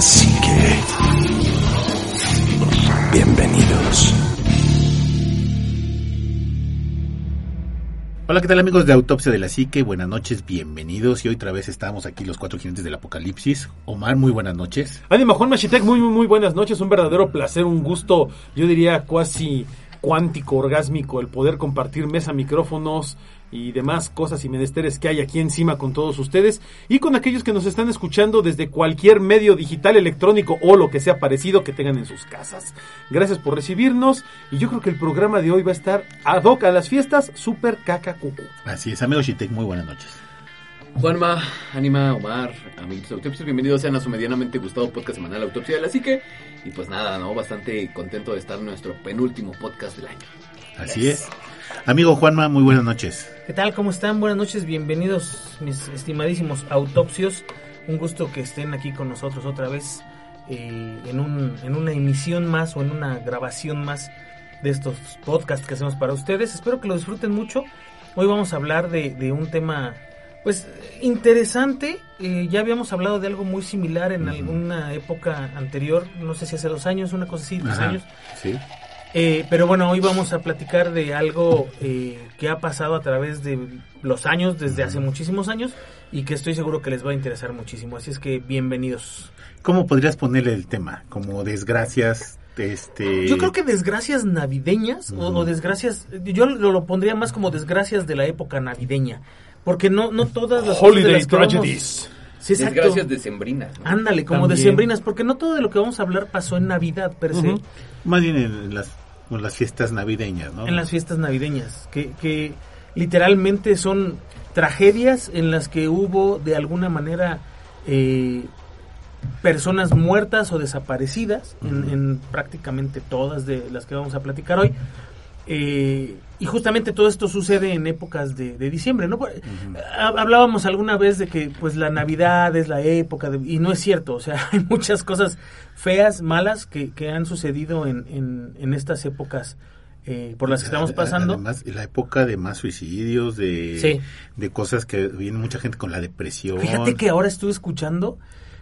La psique. Bienvenidos. Hola, ¿qué tal amigos de Autopsia de la Psique? Buenas noches, bienvenidos. Y hoy otra vez estamos aquí los cuatro jinetes del apocalipsis. Omar, muy buenas noches. Ánimo, Juan Machitek, muy, muy, muy buenas noches. Un verdadero placer, un gusto, yo diría cuasi cuántico, orgásmico, el poder compartir mesa, micrófonos y demás cosas y menesteres que hay aquí encima con todos ustedes y con aquellos que nos están escuchando desde cualquier medio digital, electrónico o lo que sea parecido que tengan en sus casas. Gracias por recibirnos y yo creo que el programa de hoy va a estar ad hoc a las fiestas super caca cucu. Así es, amigo Chitek, muy buenas noches. Juanma, Anima, Omar, amigos de Autopsia, bienvenidos sean a su medianamente gustado podcast semanal Autopsia de la Psique. Y pues nada, ¿no? Bastante contento de estar en nuestro penúltimo podcast del año. Así es. Amigo Juanma, muy buenas noches. ¿Qué tal? ¿Cómo están? Buenas noches, bienvenidos mis estimadísimos autopsios. Un gusto que estén aquí con nosotros otra vez eh, en, un, en una emisión más o en una grabación más de estos podcasts que hacemos para ustedes. Espero que lo disfruten mucho. Hoy vamos a hablar de, de un tema pues interesante. Eh, ya habíamos hablado de algo muy similar en alguna época anterior, no sé si hace dos años, una cosa así, tres Ajá, años. Sí. Eh, pero bueno, hoy vamos a platicar de algo eh, que ha pasado a través de los años, desde hace muchísimos años, y que estoy seguro que les va a interesar muchísimo. Así es que bienvenidos. ¿Cómo podrías ponerle el tema? Como desgracias, este... Yo creo que desgracias navideñas o, o desgracias, yo lo, lo pondría más como desgracias de la época navideña, porque no, no todas las Holiday las que vamos- Tragedies. Sí, exacto. Desgracias decembrinas. ¿no? Ándale, como También. decembrinas, porque no todo de lo que vamos a hablar pasó en Navidad per se. Más bien en las, en las fiestas navideñas, ¿no? en las fiestas navideñas, que, que literalmente son tragedias en las que hubo de alguna manera eh, personas muertas o desaparecidas, en, en prácticamente todas de las que vamos a platicar hoy. Eh, y justamente todo esto sucede en épocas de, de diciembre, ¿no? Ha- Hablábamos alguna vez de que pues la Navidad es la época, de- y no es cierto, o sea, hay muchas cosas feas, malas que, que han sucedido en, en, en estas épocas eh, por las que estamos pasando. Además, la época de más suicidios, de, Sí. de cosas que viene mucha gente con la depresión. Fíjate que ahora estuve escuchando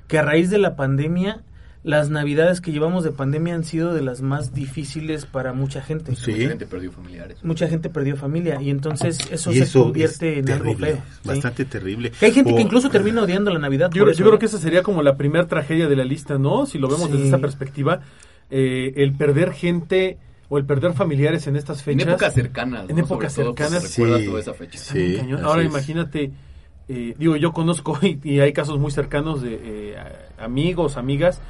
que a raíz de la pandemia, las navidades que llevamos de pandemia han sido de las más difíciles para mucha gente. Sí. Mucha gente perdió familiares. Mucha gente perdió familia y entonces eso Y se eso convierte es en algo feo. ¿sí? Bastante terrible. Que hay gente O- que incluso termina odiando la Navidad. Yo, por yo creo que esa sería como la primera tragedia de la lista, ¿no? Si lo vemos Sí. desde esa perspectiva, eh, el perder gente o el perder familiares en estas En fechas. épocas cercanas. En ¿no? épocas Sobre todo, pues, cercanas. Sí. toda esa fecha. Sí, Ahora es. imagínate, eh, digo, yo conozco y, y hay casos muy cercanos de eh, amigos, amigas,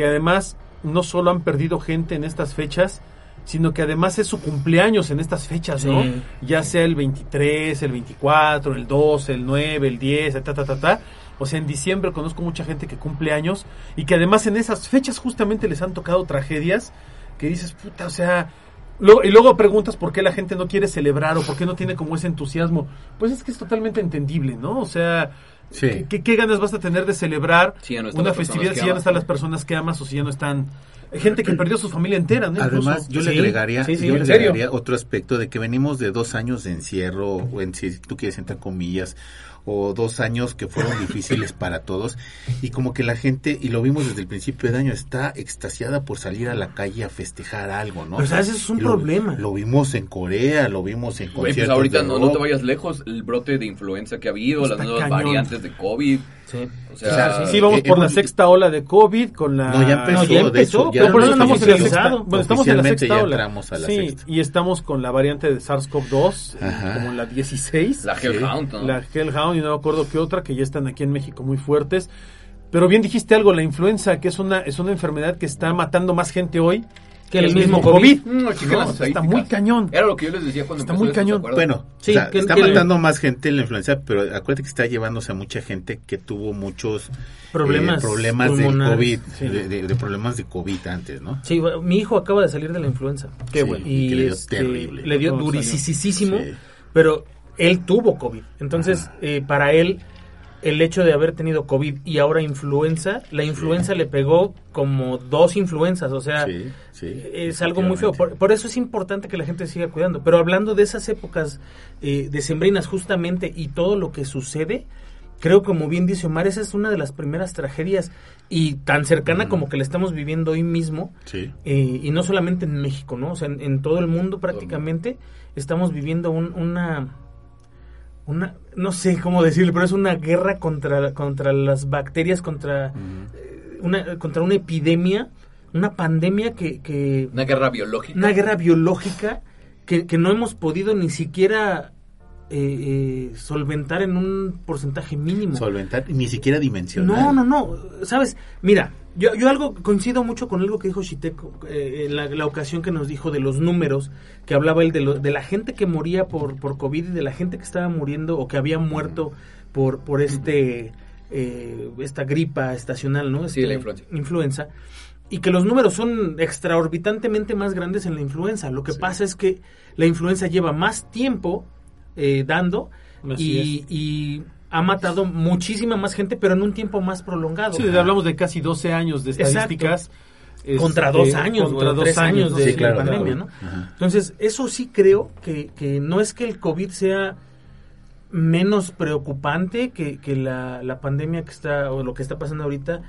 que además no solo han perdido gente en estas fechas, sino que además es su cumpleaños en estas fechas, ¿no? Sí. Ya sea el 23, el 24, el 12, el 9, el 10, ta, ta, ta, ta. O sea, en diciembre conozco mucha gente que cumple años y que además en esas fechas justamente les han tocado tragedias que dices, puta, o sea... Luego- y luego preguntas por qué la gente no quiere celebrar o por qué no tiene como ese entusiasmo. Pues es que es totalmente entendible, ¿no? O sea, Sí. ¿qué, qué- ganas vas a tener de celebrar Sí, no una festividad si ya no están las personas que amas o si ya no están... Hay gente que perdió su familia entera, ¿no? Además, yo le agregaría, sí, sí, yo le agregaría otro aspecto de que venimos de dos años de encierro, o en si tú quieres entre comillas, o dos años que fueron difíciles para todos, y como que la gente, y lo vimos desde el principio de año, está extasiada por salir a la calle a festejar algo, ¿no? Pero, ¿sabes? Eso es un lo- problema. Lo vimos en Corea, lo vimos en Güey, pues ahorita de no, no te vayas lejos, el brote de influenza que ha habido, Está las nuevas cañón. variantes de COVID. Sí. O O sea, sea, Sí, vamos eh, por la hemos- sexta ola de COVID con la... No, ya empezó, No, ya empezó, No, por eso estamos en la sexta. Bueno, estamos en la sexta ola. a la sí, sexta. y estamos con la variante de SARS-CoV-2, eh, como la 16. la Hellhound, ¿no? La Hellhound y no me acuerdo qué otra, que ya están aquí en México muy fuertes. Pero bien dijiste algo, la influenza, que es una, es una enfermedad que está matando más gente hoy Que el mismo COVID. Mm, No, las está muy cañón. Era lo que yo les decía cuando Está muy esto, ¿se cañón. Bueno, Sí, o sea, que- está que- matando más gente la influenza, pero acuérdate que está llevándose a mucha gente que tuvo muchos eh, Problemas problemas de COVID, sí. de, de- de problemas de COVID antes, ¿no? Sí, bueno, mi hijo acaba de salir de la influenza. Qué bueno, y Y que le dio este, terrible. Le dio durisísimo, Sí. pero él tuvo COVID. Entonces, eh, para él, el hecho de haber tenido COVID y ahora influenza, la influenza le pegó como dos influenzas, o sea, Sí, sí, es algo muy feo. Por, por eso es importante que la gente siga cuidando. Pero hablando de esas épocas eh, decembrinas justamente y todo lo que sucede, creo como bien dice Omar, esa es una de las primeras tragedias y tan cercana como que la estamos viviendo hoy mismo. Sí. Eh, y no solamente en México, ¿no? O sea, en, en todo el mundo prácticamente estamos viviendo un- una, una, no sé cómo decirlo, pero es una guerra contra, contra las bacterias, contra, eh, una, contra una epidemia, una pandemia que, que Una guerra biológica. una guerra biológica que, que no hemos podido ni siquiera eh, eh, solventar en un porcentaje mínimo. Solventar, ni siquiera dimensionar. No, no, no. Sabes, mira, yo, yo algo coincido mucho con algo que dijo Shiteko eh, en la, la ocasión que nos dijo de los números, que hablaba él de, lo- de la gente que moría por, por COVID y de la gente que estaba muriendo o que había muerto por, por este eh, esta gripa estacional, ¿no? Sí, Este, la influenza. influenza. Y que los números son extraorbitantemente más grandes en la influenza. Lo que pasa es que la influenza lleva más tiempo eh, dando Así y, y ha matado muchísima más gente, pero en un tiempo más prolongado. Sí, hablamos de casi 12 años de Exacto. estadísticas. contra este, dos años, contra dos tres años, de, Sí, de claro, pandemia, claro. ¿no? Ajá. Entonces, eso sí creo que, que no es que el COVID sea menos preocupante que, que la, la pandemia que está, o lo que está pasando ahorita,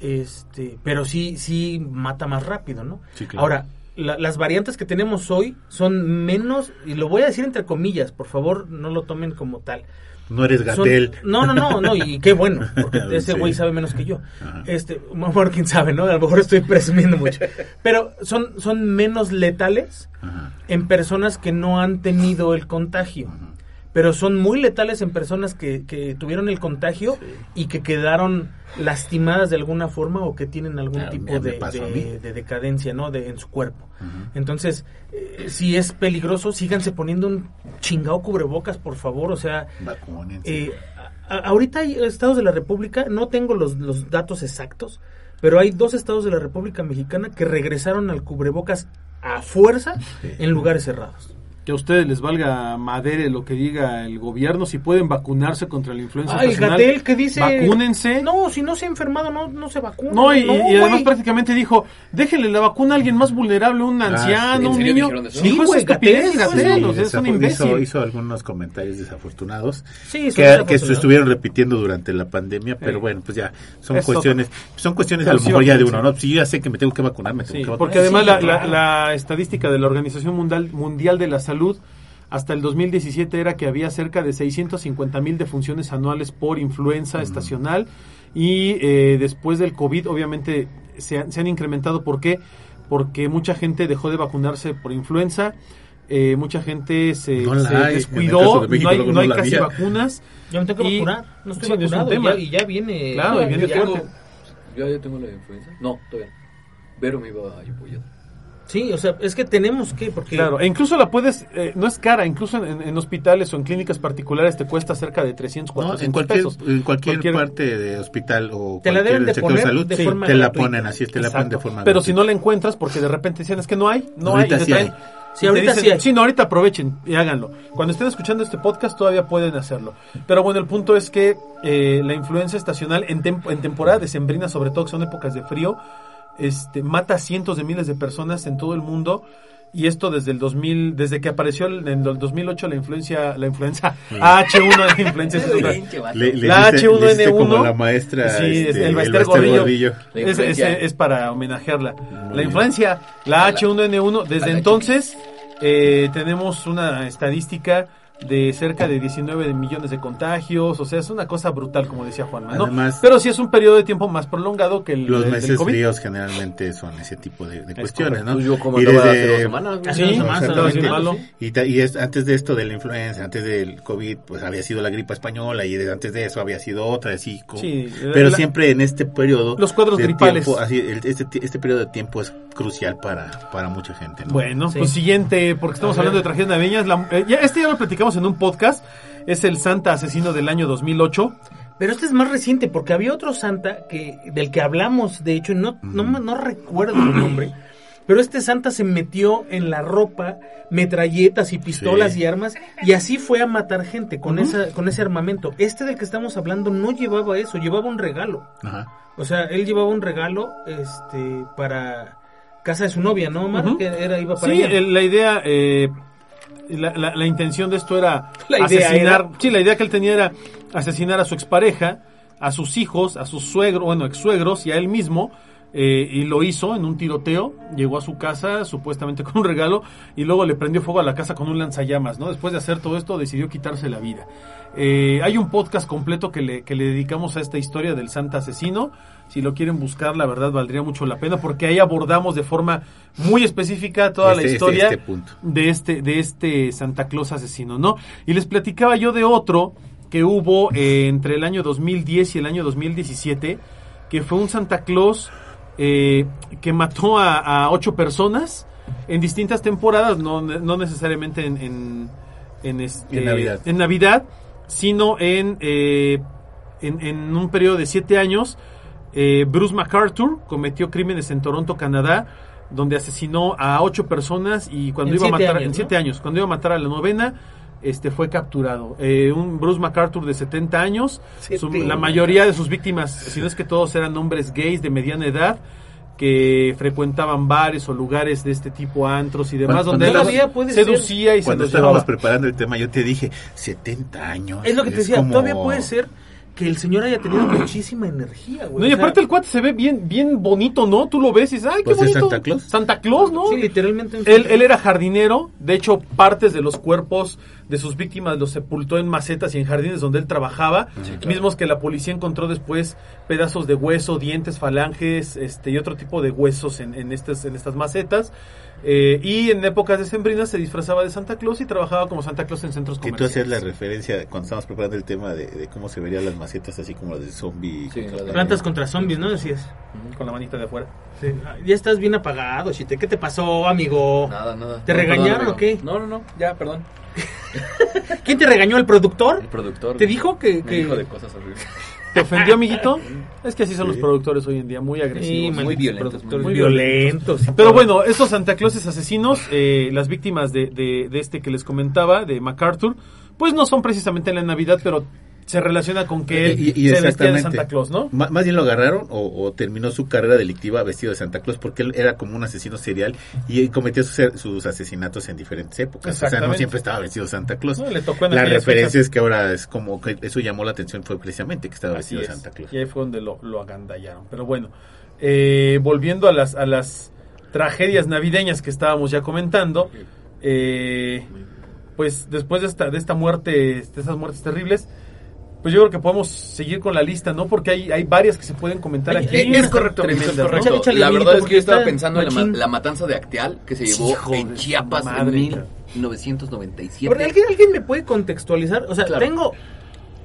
este, pero sí, sí mata más rápido, ¿no? Sí, claro. Ahora, la- las variantes que tenemos hoy son menos, y lo voy a decir entre comillas, por favor, no lo tomen como tal. No eres Gatel. no, no, no, no, y qué bueno, porque ese Sí. güey sabe menos que yo. Ajá. Este, bueno, quién sabe, ¿no? A lo mejor estoy presumiendo mucho. Pero son, son menos letales Ajá. en personas que no han tenido el contagio. Pero son muy letales en personas que, que tuvieron el contagio y que quedaron lastimadas de alguna forma o que tienen algún Ah, tipo de, decadencia, ¿no? De, en su cuerpo. Entonces, eh, si es peligroso, síganse poniendo un chingado cubrebocas, por favor. O sea, eh, a- ahorita hay estados de la República, no tengo los, los datos exactos, pero hay dos estados de la República Mexicana que regresaron al cubrebocas a fuerza en lugares cerrados. Que a ustedes les valga madere lo que diga el gobierno. Si pueden vacunarse contra la influenza Ah, el Gatel que dice... Vacúnense. No, si no se ha enfermado, no, no se vacuna. No, y, y además prácticamente dijo, déjenle la vacuna a alguien más vulnerable, un anciano, ¿en un serio niño. Dijo Sí, esa güey, estupidez, Gatell, Gatell, sí, o sea, es un Desafo- imbécil. hizo, hizo algunos comentarios desafortunados Sí, que, que se estuvieron repitiendo durante la pandemia, pero bueno, pues ya son Eso. cuestiones, son cuestiones a lo mejor ya de sí. uno, ¿no? Si yo ya sé que me tengo que vacunar, me tengo Sí, que vacunar. porque además Sí, la, la estadística de la Organización Mundial, Mundial de la Salud hasta el 2017 era que había cerca de 650 mil defunciones anuales por influenza estacional y eh, después del COVID obviamente se, han- se han incrementado. ¿Por qué? Porque mucha gente dejó de vacunarse por influenza. eh, mucha gente se, No hay, descuidó, caso de México no hay, luego no no hay la casi vacunas. Yo me tengo que Y- vacunar, no estoy sí, es un vacunado tema. y ya, y ya viene... Claro, y viene yo tengo, fuerte. yo ya tengo la influenza. No, todavía. no. Pero me iba a apoyar. Sí, o sea, es que tenemos que, porque... Claro, e incluso la puedes, eh, no es cara, incluso en, en hospitales o en clínicas particulares te cuesta cerca de 300, No, 400 en cualquier, pesos. en cualquier, Cualquier- parte de hospital o Te la cualquier de sector poner de salud, de sí, forma te la ponen así, te la ponen de forma Pero si no la encuentras porque de repente dicen es que no hay, no Ahorita hay. y sí traen- hay. Sí, ahorita dicen, sí hay. no, ahorita aprovechen y háganlo. Cuando estén escuchando este podcast todavía pueden hacerlo. Pero bueno, el punto es que eh, la influenza estacional en, tem- en temporada decembrina, sobre todo que son épocas de frío, este, mata a cientos de miles de personas en todo el mundo. Y esto desde el 2000, desde que apareció el- en el 2008 la influencia, la influenza H1, la influencia es otra. Le- le La le hiciste H1N1. como la maestra Sí, es este, el Bester Bester Gordillo. La Es, es- influencia. es para homenajearla. Muy La influencia, la H1N1, desde la entonces eh, tenemos una estadística de cerca de 19 millones de contagios, o sea, es una cosa brutal, como decía Juanma, ¿no? Además- Pero sí es un periodo de tiempo más prolongado que el Los del- del meses COVID. fríos generalmente son ese tipo de, de cuestiones, correcto. ¿no? Yo como Y desde- hace dos semanas. Hace Sí, dos semanas. Y, ta- y es, antes de esto de la influenza, antes del COVID, pues había sido la gripa española y de- antes de eso había sido otra, así. como- Sí, pero la- siempre en este periodo. Los cuadros gripales. tiempo, así, el- este, este periodo de tiempo es crucial para, para mucha gente. ¿no? Bueno, Sí. pues siguiente, porque estamos hablando de tragedias navideñas. La- eh, ya, este ya lo platicamos en un podcast. Es el Santa Asesino del año 2008. Pero este es más reciente porque había otro Santa que del que hablamos, de hecho, no, no, me- no recuerdo el nombre. Pero este Santa se metió en la ropa metralletas y pistolas Sí. y armas y así fue a matar gente con esa con ese armamento. Este del que estamos hablando no llevaba eso, llevaba un regalo. Ajá. O sea, él llevaba un regalo este para casa de su novia, ¿no, Omar? Que era iba para Sí, allá. el- la idea, eh, la, la- la intención de esto era La asesinar. era- Sí, la idea que él tenía era asesinar a su expareja, a sus hijos, a sus suegros, bueno, ex suegros y a él mismo. Eh, y lo hizo en un tiroteo. Llegó a su casa supuestamente con un regalo y luego le prendió fuego a la casa con un lanzallamas. ¿no? Después de hacer todo esto, decidió quitarse la vida. Eh, hay un podcast completo que le, que le dedicamos a esta historia del Santa Asesino. Si lo quieren buscar, la verdad valdría mucho la pena porque ahí abordamos de forma muy específica toda la Este- este- historia este punto. de este de este Santa Claus asesino, ¿no? Y les platicaba yo de otro que hubo eh, entre el año 2010 y el año 2017, que fue un Santa Claus eh, que mató a, a ocho personas en distintas temporadas, no, no necesariamente en, en, en este, En Navidad. en Navidad, sino en, eh, en, en un periodo de siete años. Eh, Bruce MacArthur cometió crímenes en Toronto, Canadá, donde asesinó a ocho personas y cuando En iba a matar años, en ¿no? siete años, cuando iba a matar a la novena, este fue capturado. Eh, un Bruce MacArthur de 70 años, su- la mayoría de sus víctimas, si no es que todos eran hombres gays de mediana edad que frecuentaban bares o lugares de este tipo, antros y demás, Cuando- donde todavía puede ser- seducía y se Cuando los estábamos llevaba. preparando el tema, yo te dije 70 años. es lo que te decía, como- todavía puede ser que el señor haya tenido muchísima energía, güey. No, y O sea, aparte el cuate se ve bien, bien bonito, ¿no? Tú lo ves y dices, ay, qué Pues es bonito. Santa Claus. Santa Claus, ¿no? Sí, literalmente. Él, él era jardinero, de hecho partes de los cuerpos de sus víctimas los sepultó en macetas y en jardines donde él trabajaba, mismos que la policía encontró después pedazos de hueso, dientes, falanges, este y otro tipo de huesos en, en estas en estas macetas. Eh, y en épocas decembrinas se disfrazaba de Santa Claus y trabajaba como Santa Claus en centros Que tú comerciales. hacías la referencia cuando estábamos preparando el tema de, de cómo se verían las macetas, así como las de zombie. Sí, contra- las de- Plantas contra zombies, ¿no? Decías. con la manita de afuera. Sí. Ah, Ya estás bien apagado, Chite. ¿Qué te pasó, amigo? Nada, nada. ¿Te No, regañaron perdón, o qué? No, no, no, ya, perdón. ¿Quién te regañó? ¿El productor? El productor. ¿Te dijo que- Me que- dijo de cosas horribles. ¿Te ofendió, amiguito? Es que así son los productores hoy en día, muy agresivos. Sí, muy violentos, muy violentos. Pero bueno, estos Santa Clauses asesinos, eh, las víctimas de, de- de este que les comentaba, de MacArthur, pues no son precisamente en la Navidad, pero se relaciona con que él Y- y se vestía de. Santa Claus, ¿no? Más bien lo agarraron o, o terminó su carrera delictiva vestido de Santa Claus porque él era como un asesino serial y cometía sus, sus asesinatos en diferentes épocas. O sea, no siempre estaba vestido de Santa Claus. No, le tocó en la referencia fechas. es que ahora es como que eso llamó la atención fue precisamente que estaba Así vestido es. de Santa Claus. Y ahí fue donde lo, lo agandallaron. Pero bueno, eh, volviendo a las, a las tragedias navideñas que estábamos ya comentando, eh, pues después de esta, de esta muerte, de estas muertes terribles, pues yo creo que podemos seguir con la lista, ¿no? Porque hay, hay varias que se pueden comentar aquí. Es correcto, correcto. Échale, échale, la verdad es que yo estaba pensando en la, la matanza de Acteal que se llevó Hijo en Chiapas madre, en cara. 1997. Porque ¿alguien, alguien me puede contextualizar. O sea, Claro. tengo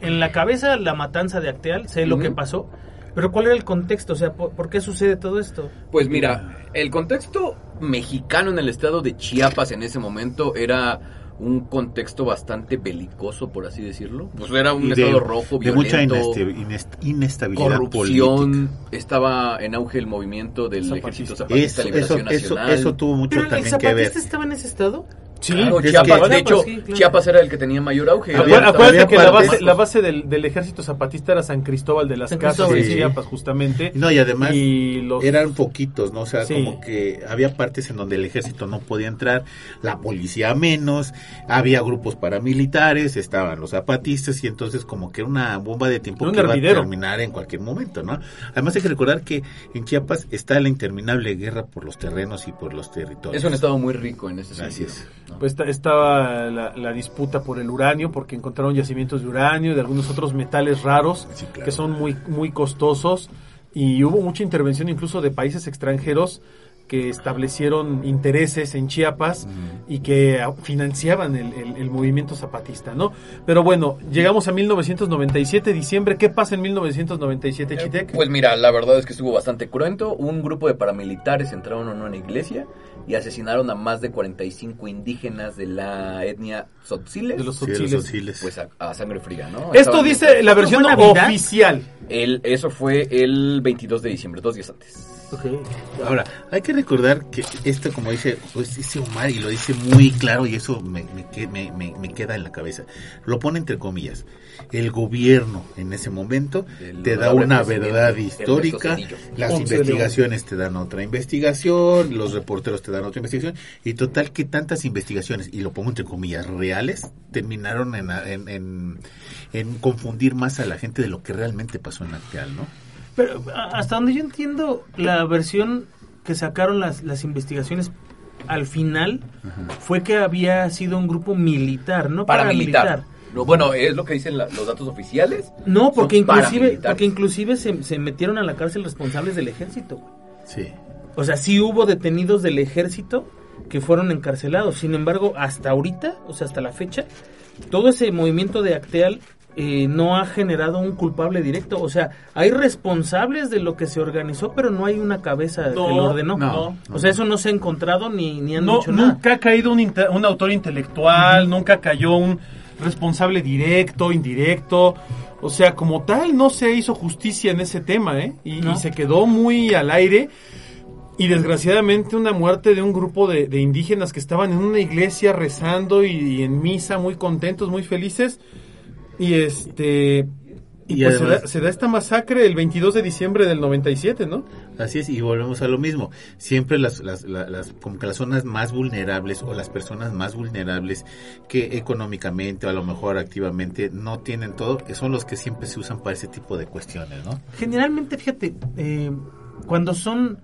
en la cabeza la matanza de Acteal, sé lo que pasó, pero ¿cuál era el contexto? O sea, ¿por, por qué sucede todo esto? Pues mira, el contexto mexicano en el estado de Chiapas en ese momento era un contexto bastante belicoso, por así decirlo. Pues era un de- estado rojo, de mucha violento, ineste- inest- inestabilidad corrupción, política. estaba en auge el movimiento del Zapatista. Ejército Zapatista Eso, de Liberación eso, Nacional. eso tuvo mucho ¿Pero el también que ver. zapatista estaba en ese estado? Sí, Claro, Chiapas, que- de hecho, sí, claro. Chiapas era el que tenía mayor auge. Había- Acuérdate, Había- acuérdate había que la base, la base del, del ejército zapatista era San Cristóbal de las Casas sí. Chiapas, justamente. No, y además Y los- eran poquitos, ¿no? O sea, Sí. como que había partes en donde el ejército no podía entrar, la policía menos, había grupos paramilitares, estaban los zapatistas y entonces como que era una bomba de tiempo que iba a terminar en cualquier momento, ¿no? Además hay que recordar que en Chiapas está la interminable guerra por los terrenos y por los territorios. Es un estado muy rico en ese Así sentido. es. Pues esta- estaba la, la disputa por el uranio, porque encontraron yacimientos de uranio y de algunos otros metales raros Sí, claro. que son muy, muy costosos. Y hubo mucha intervención incluso de países extranjeros que establecieron intereses en Chiapas y que financiaban el, el- el movimiento zapatista, ¿no? Pero bueno, llegamos a 1997, diciembre. ¿Qué pasa en 1997, Chitec? Pues mira, la verdad es que estuvo bastante cruento. Un grupo de paramilitares entraron a una iglesia y asesinaron a más de 45 indígenas de la etnia Tzotziles. de los Tzotziles. Pues a, a sangre fría, ¿no? Esto Estaban- dice la versión oficial. El, eso fue el 22 de diciembre, dos días antes. Ahora, hay que recordar que esto, como dice, pues dice Omar y lo dice muy claro y eso me, me- me- me queda en la cabeza. Lo pone entre comillas. El gobierno en ese momento te da una verdad histórica, las investigaciones te dan otra investigación, los reporteros te dan otra investigación y total que tantas investigaciones, y lo pongo entre comillas, reales, terminaron en, en, en- en confundir más a la gente de lo que realmente pasó en Acteal, ¿no? Pero hasta donde yo entiendo, la versión que sacaron las, las investigaciones al final fue que había sido un grupo militar, no Paramilitar. paramilitar. No, bueno, es lo que dicen la- los datos oficiales. No, porque inclusive, porque inclusive se, se metieron a la cárcel responsables del ejército. güey. Sí. O sea, sí hubo detenidos del ejército que fueron encarcelados. Sin embargo, hasta ahorita, o sea, hasta la fecha, todo ese movimiento de Acteal eh, no ha generado un culpable directo. O sea, hay responsables de lo que se organizó, pero no hay una cabeza No, que lo ordenó. no, o sea, eso no se ha encontrado ni, ni han No, dicho nada. nunca ha caído un, un autor intelectual, nunca cayó un responsable directo, indirecto. O sea, como tal, no se hizo justicia en ese tema, ¿eh? Y, No. y se quedó muy al aire. Y desgraciadamente una muerte de un grupo de, de indígenas que estaban en una iglesia rezando y, y en misa, muy contentos, muy felices. Y este... Y, Y pues se da, se da esta masacre el 22 de diciembre del 97, ¿no? Así es, y volvemos a lo mismo. Siempre las, las, la- las, como que las zonas más vulnerables o las personas más vulnerables que económicamente o a lo mejor activamente no tienen todo, son los que siempre se usan para ese tipo de cuestiones, ¿no? Generalmente, fíjate, eh, cuando son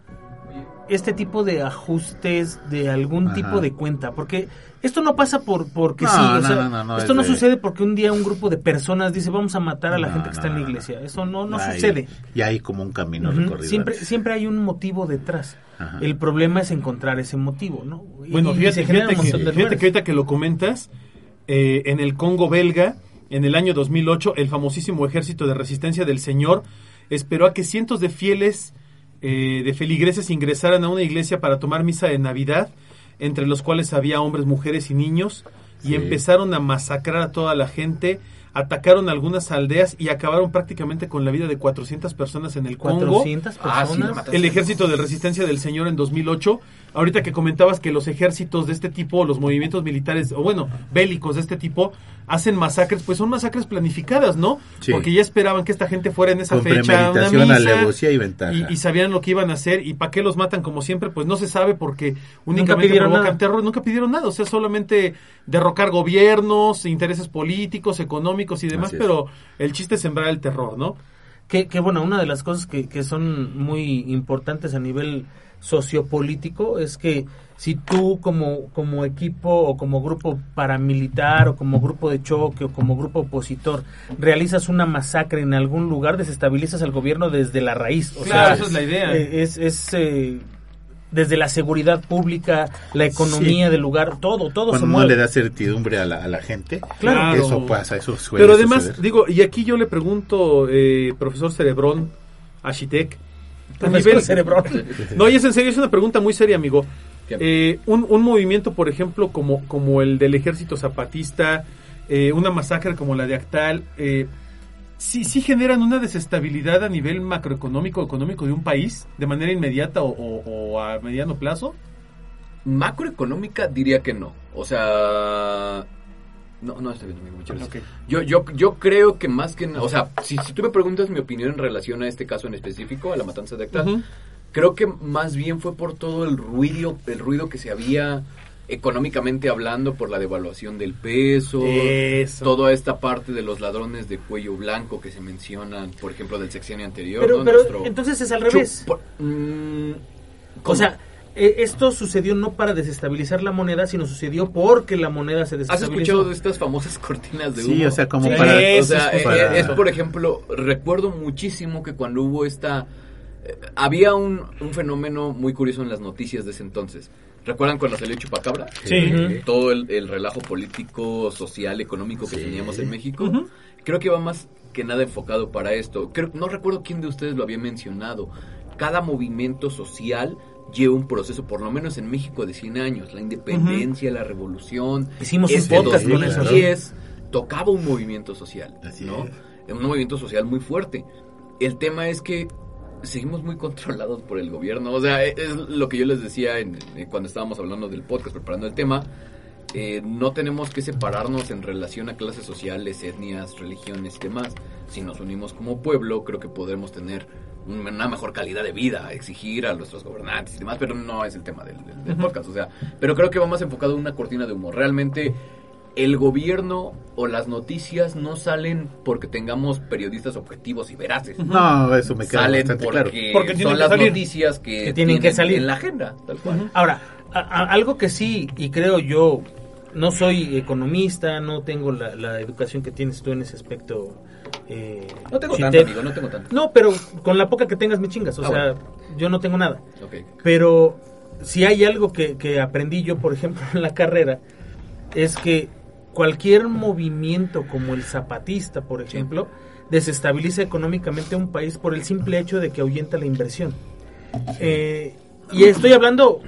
este tipo de ajustes de algún Ajá. tipo de cuenta, porque esto no pasa por porque No, sí, o no, sea, no, no, no, esto es no de- sucede porque un día un grupo de personas dice vamos a matar a la No, gente que está no, en la no, iglesia, eso no no Hay- sucede. Y hay como un camino recorrido. Siempre siempre hay un motivo detrás. Ajá. El problema es encontrar ese motivo, Bueno, y fíjate, fíjate que, fíjate que ahorita que lo comentas, eh, en el Congo belga, en el año 2008, el famosísimo ejército de resistencia del Señor esperó a que cientos de fieles eh, de feligreses ingresaran a una iglesia para tomar misa de Navidad, entre los cuales había hombres, mujeres y niños, y Sí. empezaron a masacrar a toda la gente, atacaron algunas aldeas y acabaron prácticamente con la vida de 400 personas en el Congo. 400 Ah, sí. El ejército de resistencia del señor en 2008. Ahorita que comentabas que los ejércitos de este tipo, los movimientos militares, o bueno, bélicos de este tipo, hacen masacres, pues son masacres planificadas, ¿no? Sí. Porque ya esperaban que esta gente fuera en esa Con fecha una misa, y ventaja. y, y sabían lo que iban a hacer. ¿Y para qué los matan como siempre? Pues no se sabe porque únicamente pidieron provocan nada. terror. Nunca pidieron nada. O sea, solamente derrocar gobiernos, intereses políticos, económicos y demás. Pero el chiste es sembrar el terror, ¿no? Que, que, bueno, una de las cosas que, que son muy importantes a nivel sociopolítico es que si tú como, como equipo o como grupo paramilitar o como grupo de choque o como grupo opositor realizas una masacre en algún lugar, desestabilizas al gobierno desde la raíz. O Claro, sea, esa es la idea. eh, Es, es eh, desde la seguridad pública, la economía Sí. del lugar, todo, todo se Cuando no le da certidumbre a la, a la gente, Claro. eso pasa, eso suele Pero además, suceder. digo, y aquí yo le pregunto, eh, profesor Cerebrón, a Shitek, a nivel- Cerebrón. No, y es en serio, es una pregunta muy seria, amigo. Eh, un, un movimiento, por ejemplo, como, como el del ejército zapatista, eh, una masacre como la de Actal, eh, sí, sí generan una desestabilidad a nivel macroeconómico, económico de un país, de manera inmediata o, o- o a mediano plazo. Macroeconómica diría que no. O sea... No, no, está bien, amigo, muchas gracias. Yo, yo, yo creo que más que... O sea, si, si tú me preguntas mi opinión en relación a este caso en específico, a la matanza de Actal, Ujú. creo que más bien fue por todo el ruido, el ruido que se había económicamente hablando por la devaluación del peso, Eso. toda esta parte de los ladrones de cuello blanco que se mencionan, por ejemplo, del sexenio anterior. Pero, ¿no? pero Nuestro- entonces es al revés. Chup- mm, O sea, esto sucedió no para desestabilizar la moneda, sino sucedió porque la moneda se ¿Has desestabilizó. escuchado de estas famosas cortinas de humo? Sí, o sea, como Sí, para... o eso sea, es eh, para- es, por ejemplo, recuerdo muchísimo que cuando hubo esta eh, había un, un fenómeno muy curioso en las noticias de ese entonces. ¿Recuerdan cuando salió Chupacabra? Sí. Eh, Todo el, el relajo político, social, económico que teníamos en México. Creo que va más que nada enfocado para esto. Creo, no recuerdo quién de ustedes lo había mencionado. Cada movimiento social lleva un proceso, por lo menos en México, de 100 años. La independencia, la revolución. Hicimos un Este podcast con eso, ¿no? 2010 tocaba un movimiento social, Así ¿no? es. Un movimiento social muy fuerte. El tema es que seguimos muy controlados por el gobierno. O sea, es lo que yo les decía en- en- cuando estábamos hablando del podcast, preparando el tema. Eh, no tenemos que separarnos en relación a clases sociales, etnias, religiones y demás. Si nos unimos como pueblo, creo que podremos tener una mejor calidad de vida, exigir a nuestros gobernantes y demás, pero no es el tema del, del- del podcast. O sea, pero creo que va más enfocado en una cortina de humo. Realmente el gobierno o las noticias no salen porque tengamos periodistas objetivos y veraces. No, eso me queda Salen bastante porque, claro. Porque son las salir. noticias que, Que tienen que salir. en la agenda, tal cual. Ahora, a- a- algo que sí, y creo yo, no soy economista, no tengo la, la educación que tienes tú en ese aspecto. Eh, No tengo si tanto, te- amigo, no tengo tanto. No, pero con la poca que tengas me chingas, o Ah, sea, bueno. yo no tengo nada. Pero si hay algo que, que aprendí yo, por ejemplo, en la carrera, es que cualquier movimiento como el zapatista, por ejemplo, desestabiliza económicamente a un país por el simple hecho de que ahuyenta la inversión. Eh, y estoy hablando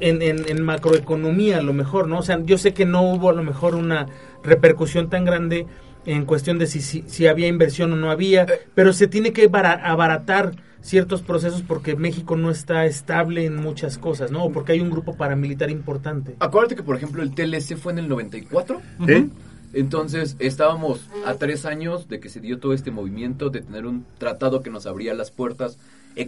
en, en- en macroeconomía a lo mejor, ¿no? O sea, yo sé que no hubo a lo mejor una repercusión tan grande en cuestión de si, si, si había inversión o no había, pero se tiene que bara- abaratar ciertos procesos porque México no está estable en muchas cosas, ¿no? O porque hay un grupo paramilitar importante. Acuérdate que, por ejemplo, el TLC fue en el 94. ¿Sí? Entonces, estábamos a tres años de que se dio todo este movimiento, de tener un tratado que nos abría las puertas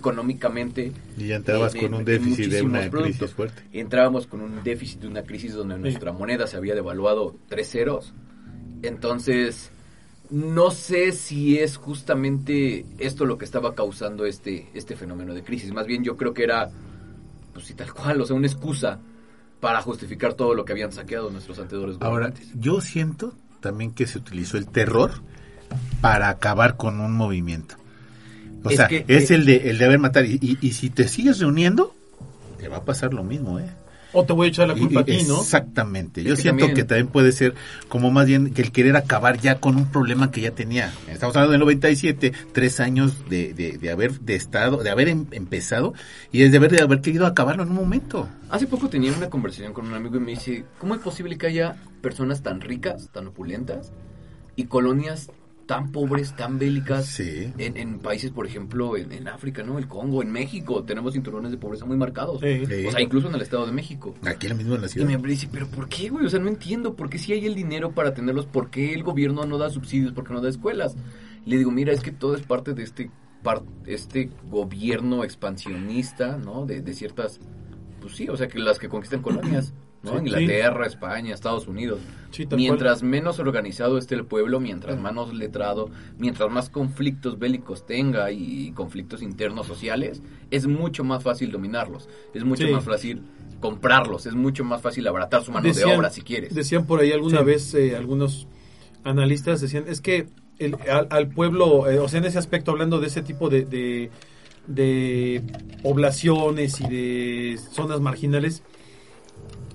económicamente. Y ya entrabas eh, con un déficit de una productos. crisis fuerte. Entrábamos con un déficit de una crisis donde nuestra moneda se había devaluado tres ceros. Entonces, no sé si es justamente esto lo que estaba causando este, este fenómeno de crisis. Más bien yo creo que era, pues sí, tal cual, o sea, una excusa para justificar todo lo que habían saqueado nuestros anteriores Ahora, yo siento también que se utilizó el terror para acabar con un movimiento. O Es sea, que, es eh, el de el de haber matar. Y, y- y si te sigues reuniendo, te va a pasar lo mismo, ¿eh? O te voy a echar la Y- culpa a ti, ¿no? Exactamente. Es Yo que siento también- que también puede ser como más bien que el querer acabar ya con un problema que ya tenía. Estamos hablando del 97, tres años de, de, de haber de estado, de haber em- empezado y es de haber, de haber querido acabarlo en un momento. Hace poco tenía una conversación con un amigo y me dice, ¿cómo es posible que haya personas tan ricas, tan opulentas y colonias tan pobres, tan bélicas Sí. en, en países, por ejemplo, en, en África, ¿no? El Congo, en México, tenemos cinturones de pobreza muy marcados. Sí. Sí. O sea, incluso en el Estado de México. Aquí lo mismo en la Y ciudad. me dice, pero ¿por qué, güey? O sea, no entiendo. ¿Por qué si hay el dinero para tenerlos? ¿Por qué el gobierno no da subsidios? ¿Por qué no da escuelas? Le digo, mira, es que todo es parte de este, par- este gobierno expansionista, ¿no? De, de ciertas, pues sí, o sea, que las que conquistan colonias, ¿no? Sí, Inglaterra, España, Estados Unidos. Sí, mientras menos organizado esté el pueblo, mientras menos letrado, mientras más conflictos bélicos tenga y, conflictos internos sociales, es mucho más fácil dominarlos. Es mucho más fácil comprarlos, es mucho más fácil abaratar su mano de obra si quieres. Decían por ahí alguna vez eh, algunos analistas decían es que el- al, al pueblo, eh, o sea, en ese aspecto hablando de ese tipo de, de, de poblaciones y de zonas marginales,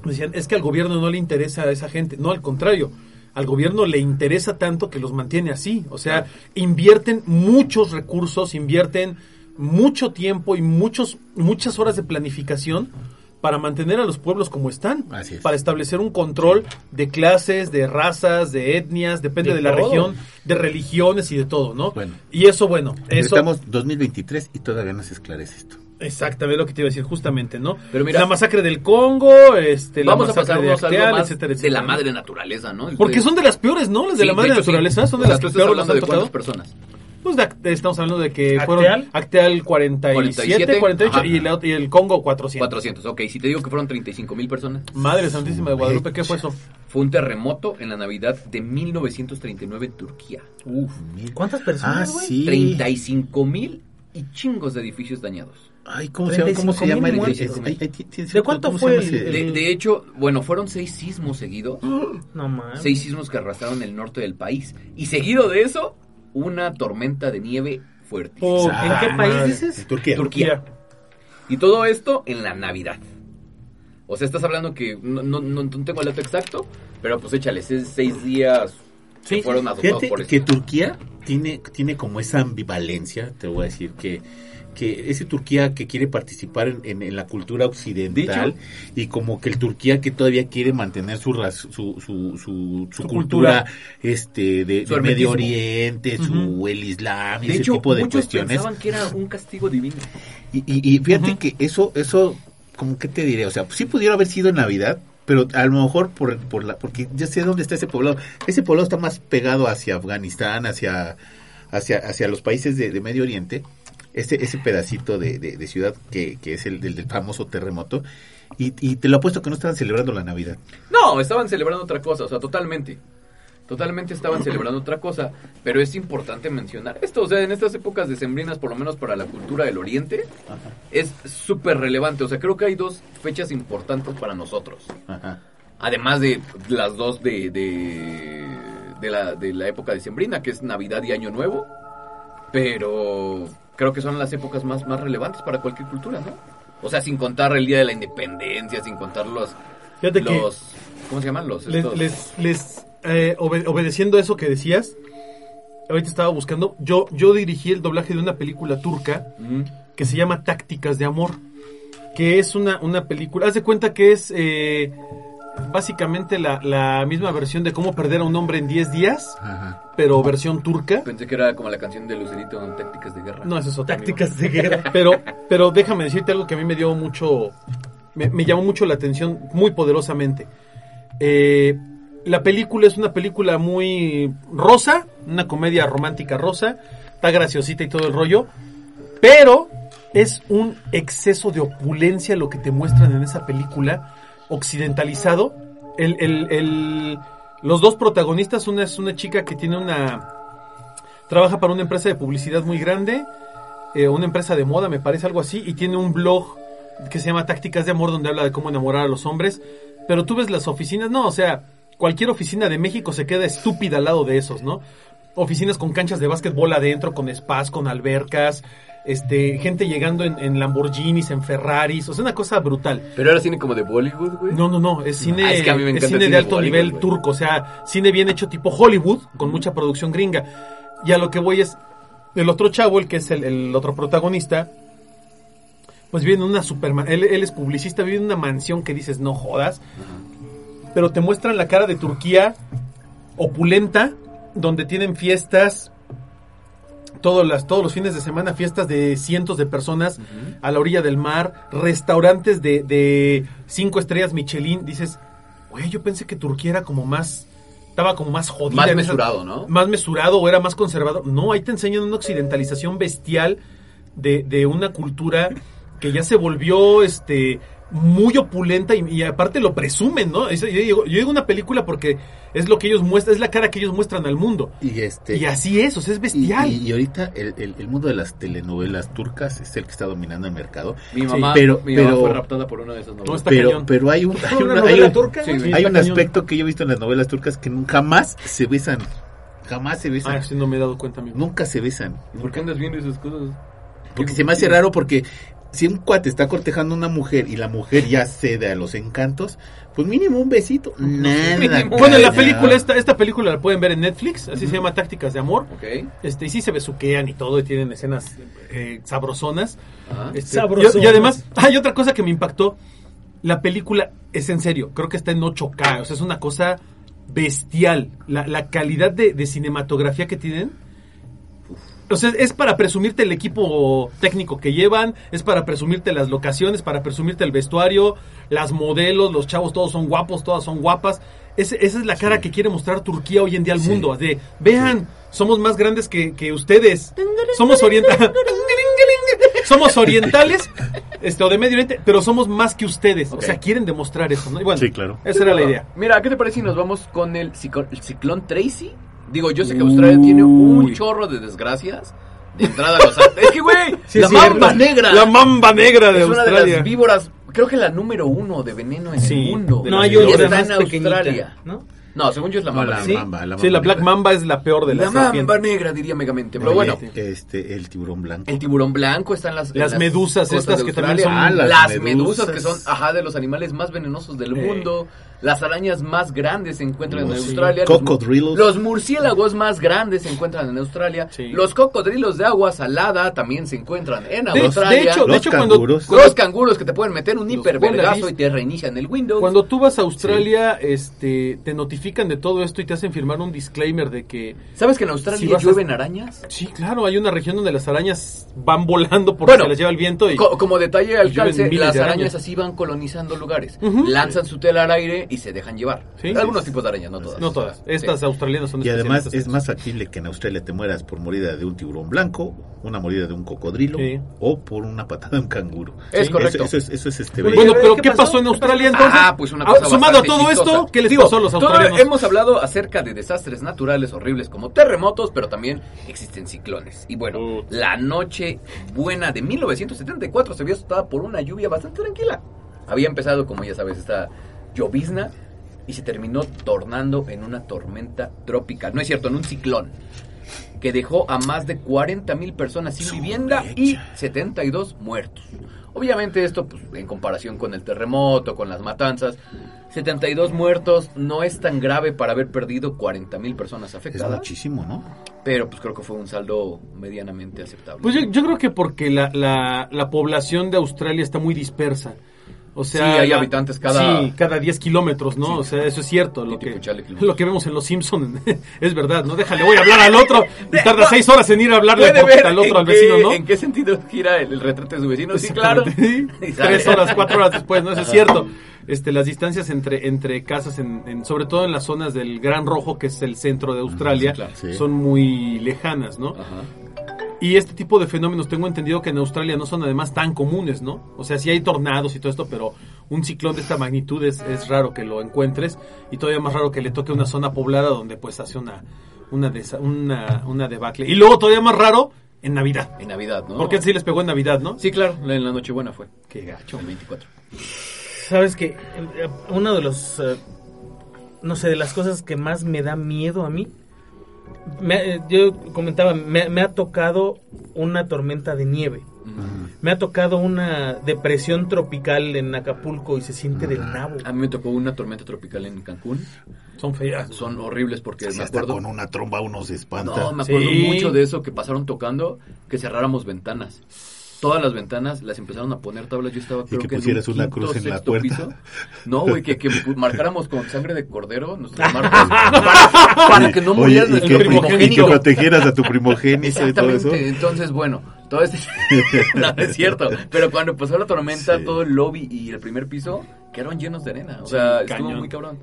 decían es que al gobierno no le interesa a esa gente, no al contrario. Al gobierno le interesa tanto que los mantiene así, o sea, invierten muchos recursos, invierten mucho tiempo y muchos muchas horas de planificación para mantener a los pueblos como están, Así es. para establecer un control de clases, de razas, de etnias, depende de, De la todo. región, de religiones y de todo, ¿no? Bueno. y eso, bueno, eso Estamos 2023 y todavía no se esclarece esto. Exactamente lo que te iba a decir justamente, ¿no? Pero mira- la masacre del Congo, este, la Vamos a masacre de pasarnos algo Acteal, más etcétera, de etcétera, la ¿no? madre naturaleza, ¿no? Porque son de las peores, ¿no? Las de Sí, la madre hecho, sí. naturaleza son de O sea, las tú que estás hablando han de tocado. cuántas personas. Pues de- de- estamos hablando de que ¿Acteal? fueron Acteal 47, 47, 48 ajá. y, el, y el Congo 400. 400, ok. Si te digo que fueron 35 mil personas, Madre Santísima de Guadalupe, ¿qué fue eso? fue un terremoto en la Navidad de 1939 en Turquía. Uf. ¿Cuántas Ah, personas, güey? sí. 35 mil y chingos de edificios dañados. Ay, ¿cómo se llama? ¿Cómo se 35,000 llama? el- ¿De cuánto ¿cómo se fue el-? De, de hecho, bueno, fueron seis sismos seguidos. No mames. Seis sismos que arrastraron el norte del país. Y seguido de eso, una tormenta de nieve fuertísimo. Por- ¿En qué Ah, país dices? En Turquía. Turquía. Y todo esto en la Navidad. O sea, estás hablando que no, no, no- no tengo el dato exacto, pero pues échale, seis, seis que fueron Fíjate por que Turquía tiene, tiene como esa ambivalencia, te voy a decir, que, que ese Turquía que quiere participar en, en- en la cultura occidental y como que el Turquía que todavía quiere mantener su su, su, su, su Su cultura, cultura. este de, Su de Medio. Oriente, su el Islam, y De ese hecho, tipo de muchos cuestiones. pensaban que era un castigo divino. Y, y, y fíjate que eso, eso, como que te diré, o sea, sí pudiera haber sido en Navidad, pero a lo mejor por, por la, porque ya sé dónde está ese poblado. Ese poblado está más pegado hacia Afganistán, hacia, hacia, hacia los países de, de Medio Oriente, ese, ese pedacito de, de- de ciudad que, que es el del, del famoso terremoto. Y, y te lo apuesto que no estaban celebrando la Navidad. No, estaban celebrando otra cosa, o sea, totalmente. Totalmente estaban celebrando otra cosa, pero es importante mencionar esto, o sea, en estas épocas decembrinas, por lo menos para la cultura del Oriente, es súper relevante, o sea, creo que hay dos fechas importantes para nosotros, Ajá. además de las dos de, de, de la, de la época decembrina, que es Navidad y Año Nuevo, pero creo que son las épocas más, más relevantes para cualquier cultura, ¿no? O sea, sin contar el Día de la Independencia, sin contar los... Fíjate que los ¿Cómo se llaman los? les, estos? les, les, eh, obe- obedeciendo eso que decías, ahorita estaba buscando, yo, yo dirigí el doblaje de una película turca Mm. que se llama Tácticas de Amor, que es una, una película, haz de cuenta que es eh, básicamente la, la misma versión de cómo perder a un hombre en 10 días, Ajá. pero versión turca. Pensé que era como la canción de Lucerito en Tácticas de Guerra. No, eso es otra. Tácticas de guerra. Pero, pero déjame decirte algo que a mí me dio mucho, me, me llamó mucho la atención muy poderosamente. Eh, la película es una película muy rosa, una comedia romántica rosa, está graciosita y todo el rollo, pero es un exceso de opulencia lo que te muestran en esa película, occidentalizado. El, el- los dos protagonistas, una es una chica que tiene una... Trabaja para una empresa de publicidad muy grande, eh, una empresa de moda, me parece algo así, y tiene un blog que se llama Tácticas de Amor, donde habla de cómo enamorar a los hombres. Pero tú ves las oficinas, no, o sea, cualquier oficina de México se queda estúpida al lado de esos, ¿no? Oficinas con canchas de básquetbol adentro, con spas, con albercas, este, gente llegando en, en Lamborghinis, en Ferraris, o sea, una cosa brutal. Pero era cine como de Bollywood, güey. No, no, no, es cine, Ah, es que a mí me es encanta el cine cine de alto Bollywood, nivel turco, o sea, cine bien hecho tipo Hollywood, con mucha producción gringa. Y a lo que voy es, el otro chavo, el que es el, el otro protagonista, pues vive en una super, él, él es publicista, vive en una mansión que dices, no jodas, pero te muestran la cara de Turquía opulenta, donde tienen fiestas, todos, las, todos los fines de semana, fiestas de cientos de personas a la orilla del mar, restaurantes de, de cinco estrellas Michelin. Dices, güey, yo pensé que Turquía era como más, estaba como más jodida. Más mesurado, ¿no? Más mesurado o era más conservador. No, ahí te enseñan una occidentalización bestial de, de una cultura que ya se volvió este muy opulenta y, y aparte lo presumen, ¿no? Es- yo, digo, yo digo una película porque es lo que ellos muestran, es la cara que ellos muestran al mundo. Y este. Y así es, o sea, es bestial. y- y ahorita el, el- el mundo de las telenovelas turcas es el que está dominando el mercado. Mi mamá, pero- mi pero- mamá fue raptada por una de esas No, novelas. pero, pero hay un, hay ¿Una una- novela hay un- turca? Sí, hay aspecto que yo he visto en las novelas turcas que nunca jamás se besan. Jamás se besan. Ah, sí, no me he dado cuenta, amigo. Nunca se besan. ¿Por qué andas viendo esas cosas? Porque se me hace raro porque si un cuate está cortejando a una mujer y la mujer ya cede a los encantos, pues mínimo un besito. Nada. Mínimo. Bueno, en la película, esta, esta película la pueden ver en Netflix, así se llama Tácticas de Amor. Ok. Este, y sí se besuquean y todo, y tienen escenas eh, sabrosonas. Este, Sabrosonas. y, y además, hay otra cosa que me impactó. La película es en serio, creo que está en 8K, o sea, es una cosa bestial. La, la calidad de, de cinematografía que tienen. O sea, es para presumirte el equipo técnico que llevan, es para presumirte las locaciones, para presumirte el vestuario, las modelos, los chavos todos son guapos, todas son guapas. Ese- esa es la cara que quiere mostrar Turquía hoy en día al Sí. mundo. De, vean, somos más grandes que, que ustedes. Somos orientales. somos orientales, este, o de Medio Oriente, pero somos más que ustedes. O sea, quieren demostrar eso, ¿no? Y bueno, Sí, claro. esa era la idea. Mira, ¿qué te parece si nos vamos con el ciclón Tracy? Digo, yo sé que Australia tiene un Uy. chorro de desgracias de entrada a los. Es que, güey, Sí, la es cierto. mamba negra La mamba negra de es una de Australia. las víboras, creo que la número uno de veneno en Sí. el mundo. No hay otra está más en Australia. ¿no? No, según yo es la No, mamba. la negra. mamba, la Sí, la mamba Black negra. Mamba es la peor de La las mamba serpientes. negra, diría Megamente. Pero bueno, este, el tiburón blanco. el tiburón blanco está en las... en Las medusas estas que también Australia. son- Ah, las, las medusas. medusas. que son, ajá, de los animales más venenosos del Eh. mundo. Las arañas más grandes se encuentran en Los- Australia. Los- Cocodrilos. Los murciélagos más grandes se encuentran en Australia. Sí. Los cocodrilos de agua salada también se encuentran en De, Australia. de hecho, de Los hecho cuando, canguros. cuando- los canguros que te pueden meter un hipervergazo y te reinician el Windows. Cuando tú vas a Australia, este, te notifican de todo esto y te hacen firmar un disclaimer de que ¿Sabes que en Australia Si vas a- llueven arañas? sí, claro, hay una región donde las arañas van volando porque Bueno, se las lleva el viento y Co- como detalle al miles las de arañas. arañas. así van colonizando lugares. Lanzan su tela al aire y se dejan llevar. Sí. Algunos tipos de arañas, no todas. no todas. Sí. Estas australianas son Y además es más factible que en Australia te mueras por mordida de un tiburón blanco, una mordida de un cocodrilo Sí. o por una patada de un canguro. Es correcto. Eso, es, eso es este. Bueno, ¿qué pero pasó? ¿qué pasó en ¿Qué Australia pasó? entonces? Ah, pues una Ah, cosa sumado a todo chistosa. esto, ¿qué les Digo, pasó a los todo- australianos? hemos hablado acerca de desastres naturales horribles como terremotos, pero también existen ciclones. Y bueno, Uh. la noche buena de 1974 se vio asustada por una lluvia bastante tranquila. Había empezado, como ya sabes, esta llovizna y se terminó tornando en una tormenta tropical. No es cierto, en un ciclón que dejó a más de 40 mil personas sin vivienda y 72 muertos. Obviamente esto, pues, en comparación con el terremoto, con las matanzas, 72 muertos no es tan grave para haber perdido 40 mil personas Es afectadas, muchísimo, ¿no? pero pues creo que fue un saldo medianamente aceptable. Pues yo, yo creo que porque la, la, la población de Australia está muy dispersa. O sea, Sí, hay habitantes cada- sí, cada 10 kilómetros, ¿no? Sí. O sea, eso es cierto. Lo que, lo que vemos en Los Simpsons es verdad, ¿no? Déjale, voy a hablar al otro y tarda seis horas en ir a hablarle al otro, al qué- vecino, ¿no? en qué sentido gira el, el retrato de su vecino. Sí, claro. Exactamente. Y sale. Tres horas, cuatro horas después, ¿no? Eso es cierto. Este, las distancias entre, entre casas, en, en- sobre todo en las zonas del Gran Rojo, que es el centro de Australia, Sí, claro. Sí. son muy lejanas, ¿no? Ajá. Y este tipo de fenómenos tengo entendido que en Australia no son además tan comunes, ¿no? O sea, sí hay tornados y todo esto, pero un ciclón de esta magnitud es, es raro que lo encuentres y todavía más raro que le toque una zona poblada donde pues hace una, una, desa- una, una debacle. Y luego todavía más raro en Navidad. En Navidad, ¿no? Porque sí les pegó en Navidad, ¿no? Sí, claro, en la Nochebuena fue. Qué gacho. El 24. Sabes que eh, uno de los, eh, no sé, de las cosas que más me da miedo a mí, me- eh, yo comentaba, me, me ha tocado una tormenta de nieve. Me ha tocado una depresión tropical en Acapulco y se siente del nabo. A mí me tocó una tormenta tropical en Cancún. Son feas. Son horribles porque Si me hasta acuerdo... con una tromba uno se espanta. No, me acuerdo Sí. mucho de eso que pasaron tocando, que cerráramos ventanas. Todas las ventanas las empezaron a poner tablas. Yo estaba creo que que en pusieras un una quinto, cruz en la puerta. piso. No, güey, que, que marcáramos con sangre de cordero nuestras marcas para, para que no Oye, muriera y nuestro que, y que primogénito. protegieras a tu primogénito y todo eso. Exactamente, entonces bueno, todo este no, es cierto, pero cuando pasó la tormenta, Sí. todo el lobby y el primer piso quedaron llenos de arena, o sea, estuvo cañón. muy cabrón,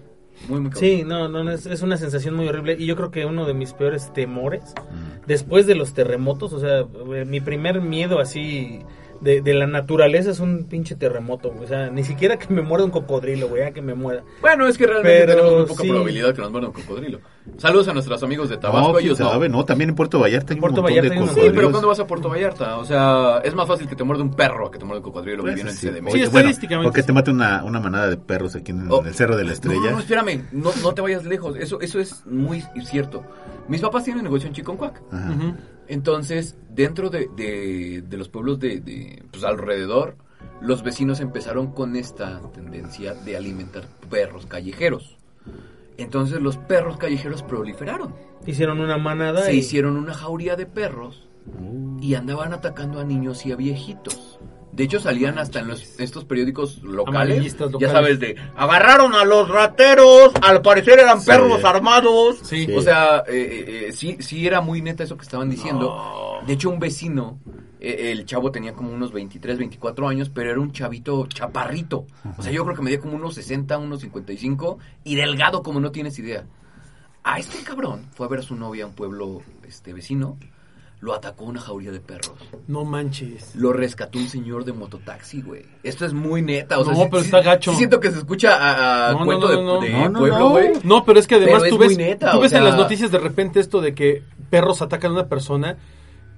muy muy cabrón. Sí, no, no, es, es una sensación muy horrible y yo creo que uno de mis peores temores, Mm. después de los terremotos, o sea, eh, mi primer miedo así de, de la naturaleza es un pinche terremoto, o sea, ni siquiera que me muera un cocodrilo, güey, ya que me muera. Bueno, es que realmente Pero tenemos muy poca sí. probabilidad que nos muerda un cocodrilo. Saludos a nuestros amigos de Tabasco, No, ellos no. sabe, no. También en Puerto Vallarta hay un Puerto montón Vallarta de montón. Sí, pero cocodrilos. ¿cuándo vas a Puerto Vallarta? O sea, es más fácil que te muerda un perro a que te muerda un cocodrilo Pues, viviendo en sí. CDMX. Sí, bueno, estadísticamente o que te mate una, una manada de perros aquí en, Oh. el Cerro de la No, Estrella. no, espérame, no, no te vayas lejos. Eso, eso es muy cierto. Mis papás tienen negocio en Chiconcuac. Ajá. Ujú. Entonces, dentro de, de- de los pueblos de, de, pues, alrededor, los vecinos empezaron con esta tendencia de alimentar perros callejeros. Entonces los perros callejeros proliferaron. Hicieron una manada Se y hicieron una jauría de perros y andaban atacando a niños y a viejitos. De hecho salían hasta en los, estos periódicos locales, ya sabes, de agarraron a los rateros, al parecer eran Sí. perros armados. Sí. O sea, eh, eh, eh, sí, sí era muy neta eso que estaban diciendo. De hecho, un vecino, eh, el chavo tenía como unos 23, 24 años, pero era un chavito chaparrito. O sea, yo creo que medía como unos 60, unos 55 y delgado como no tienes idea. A este cabrón fue a ver a su novia a un pueblo este vecino, lo atacó una jauría de perros. No manches. Lo rescató un señor de mototaxi, güey. Esto es muy neta. O sea, No, sí- pero sí- está gacho. sí siento que se escucha a, a No, no, cuento no, de, no, no. de No, no, pueblo, no. güey. No, pero es que además Pero tú es ves, muy neta, tú o ves en las noticias de repente esto de que perros atacan a una persona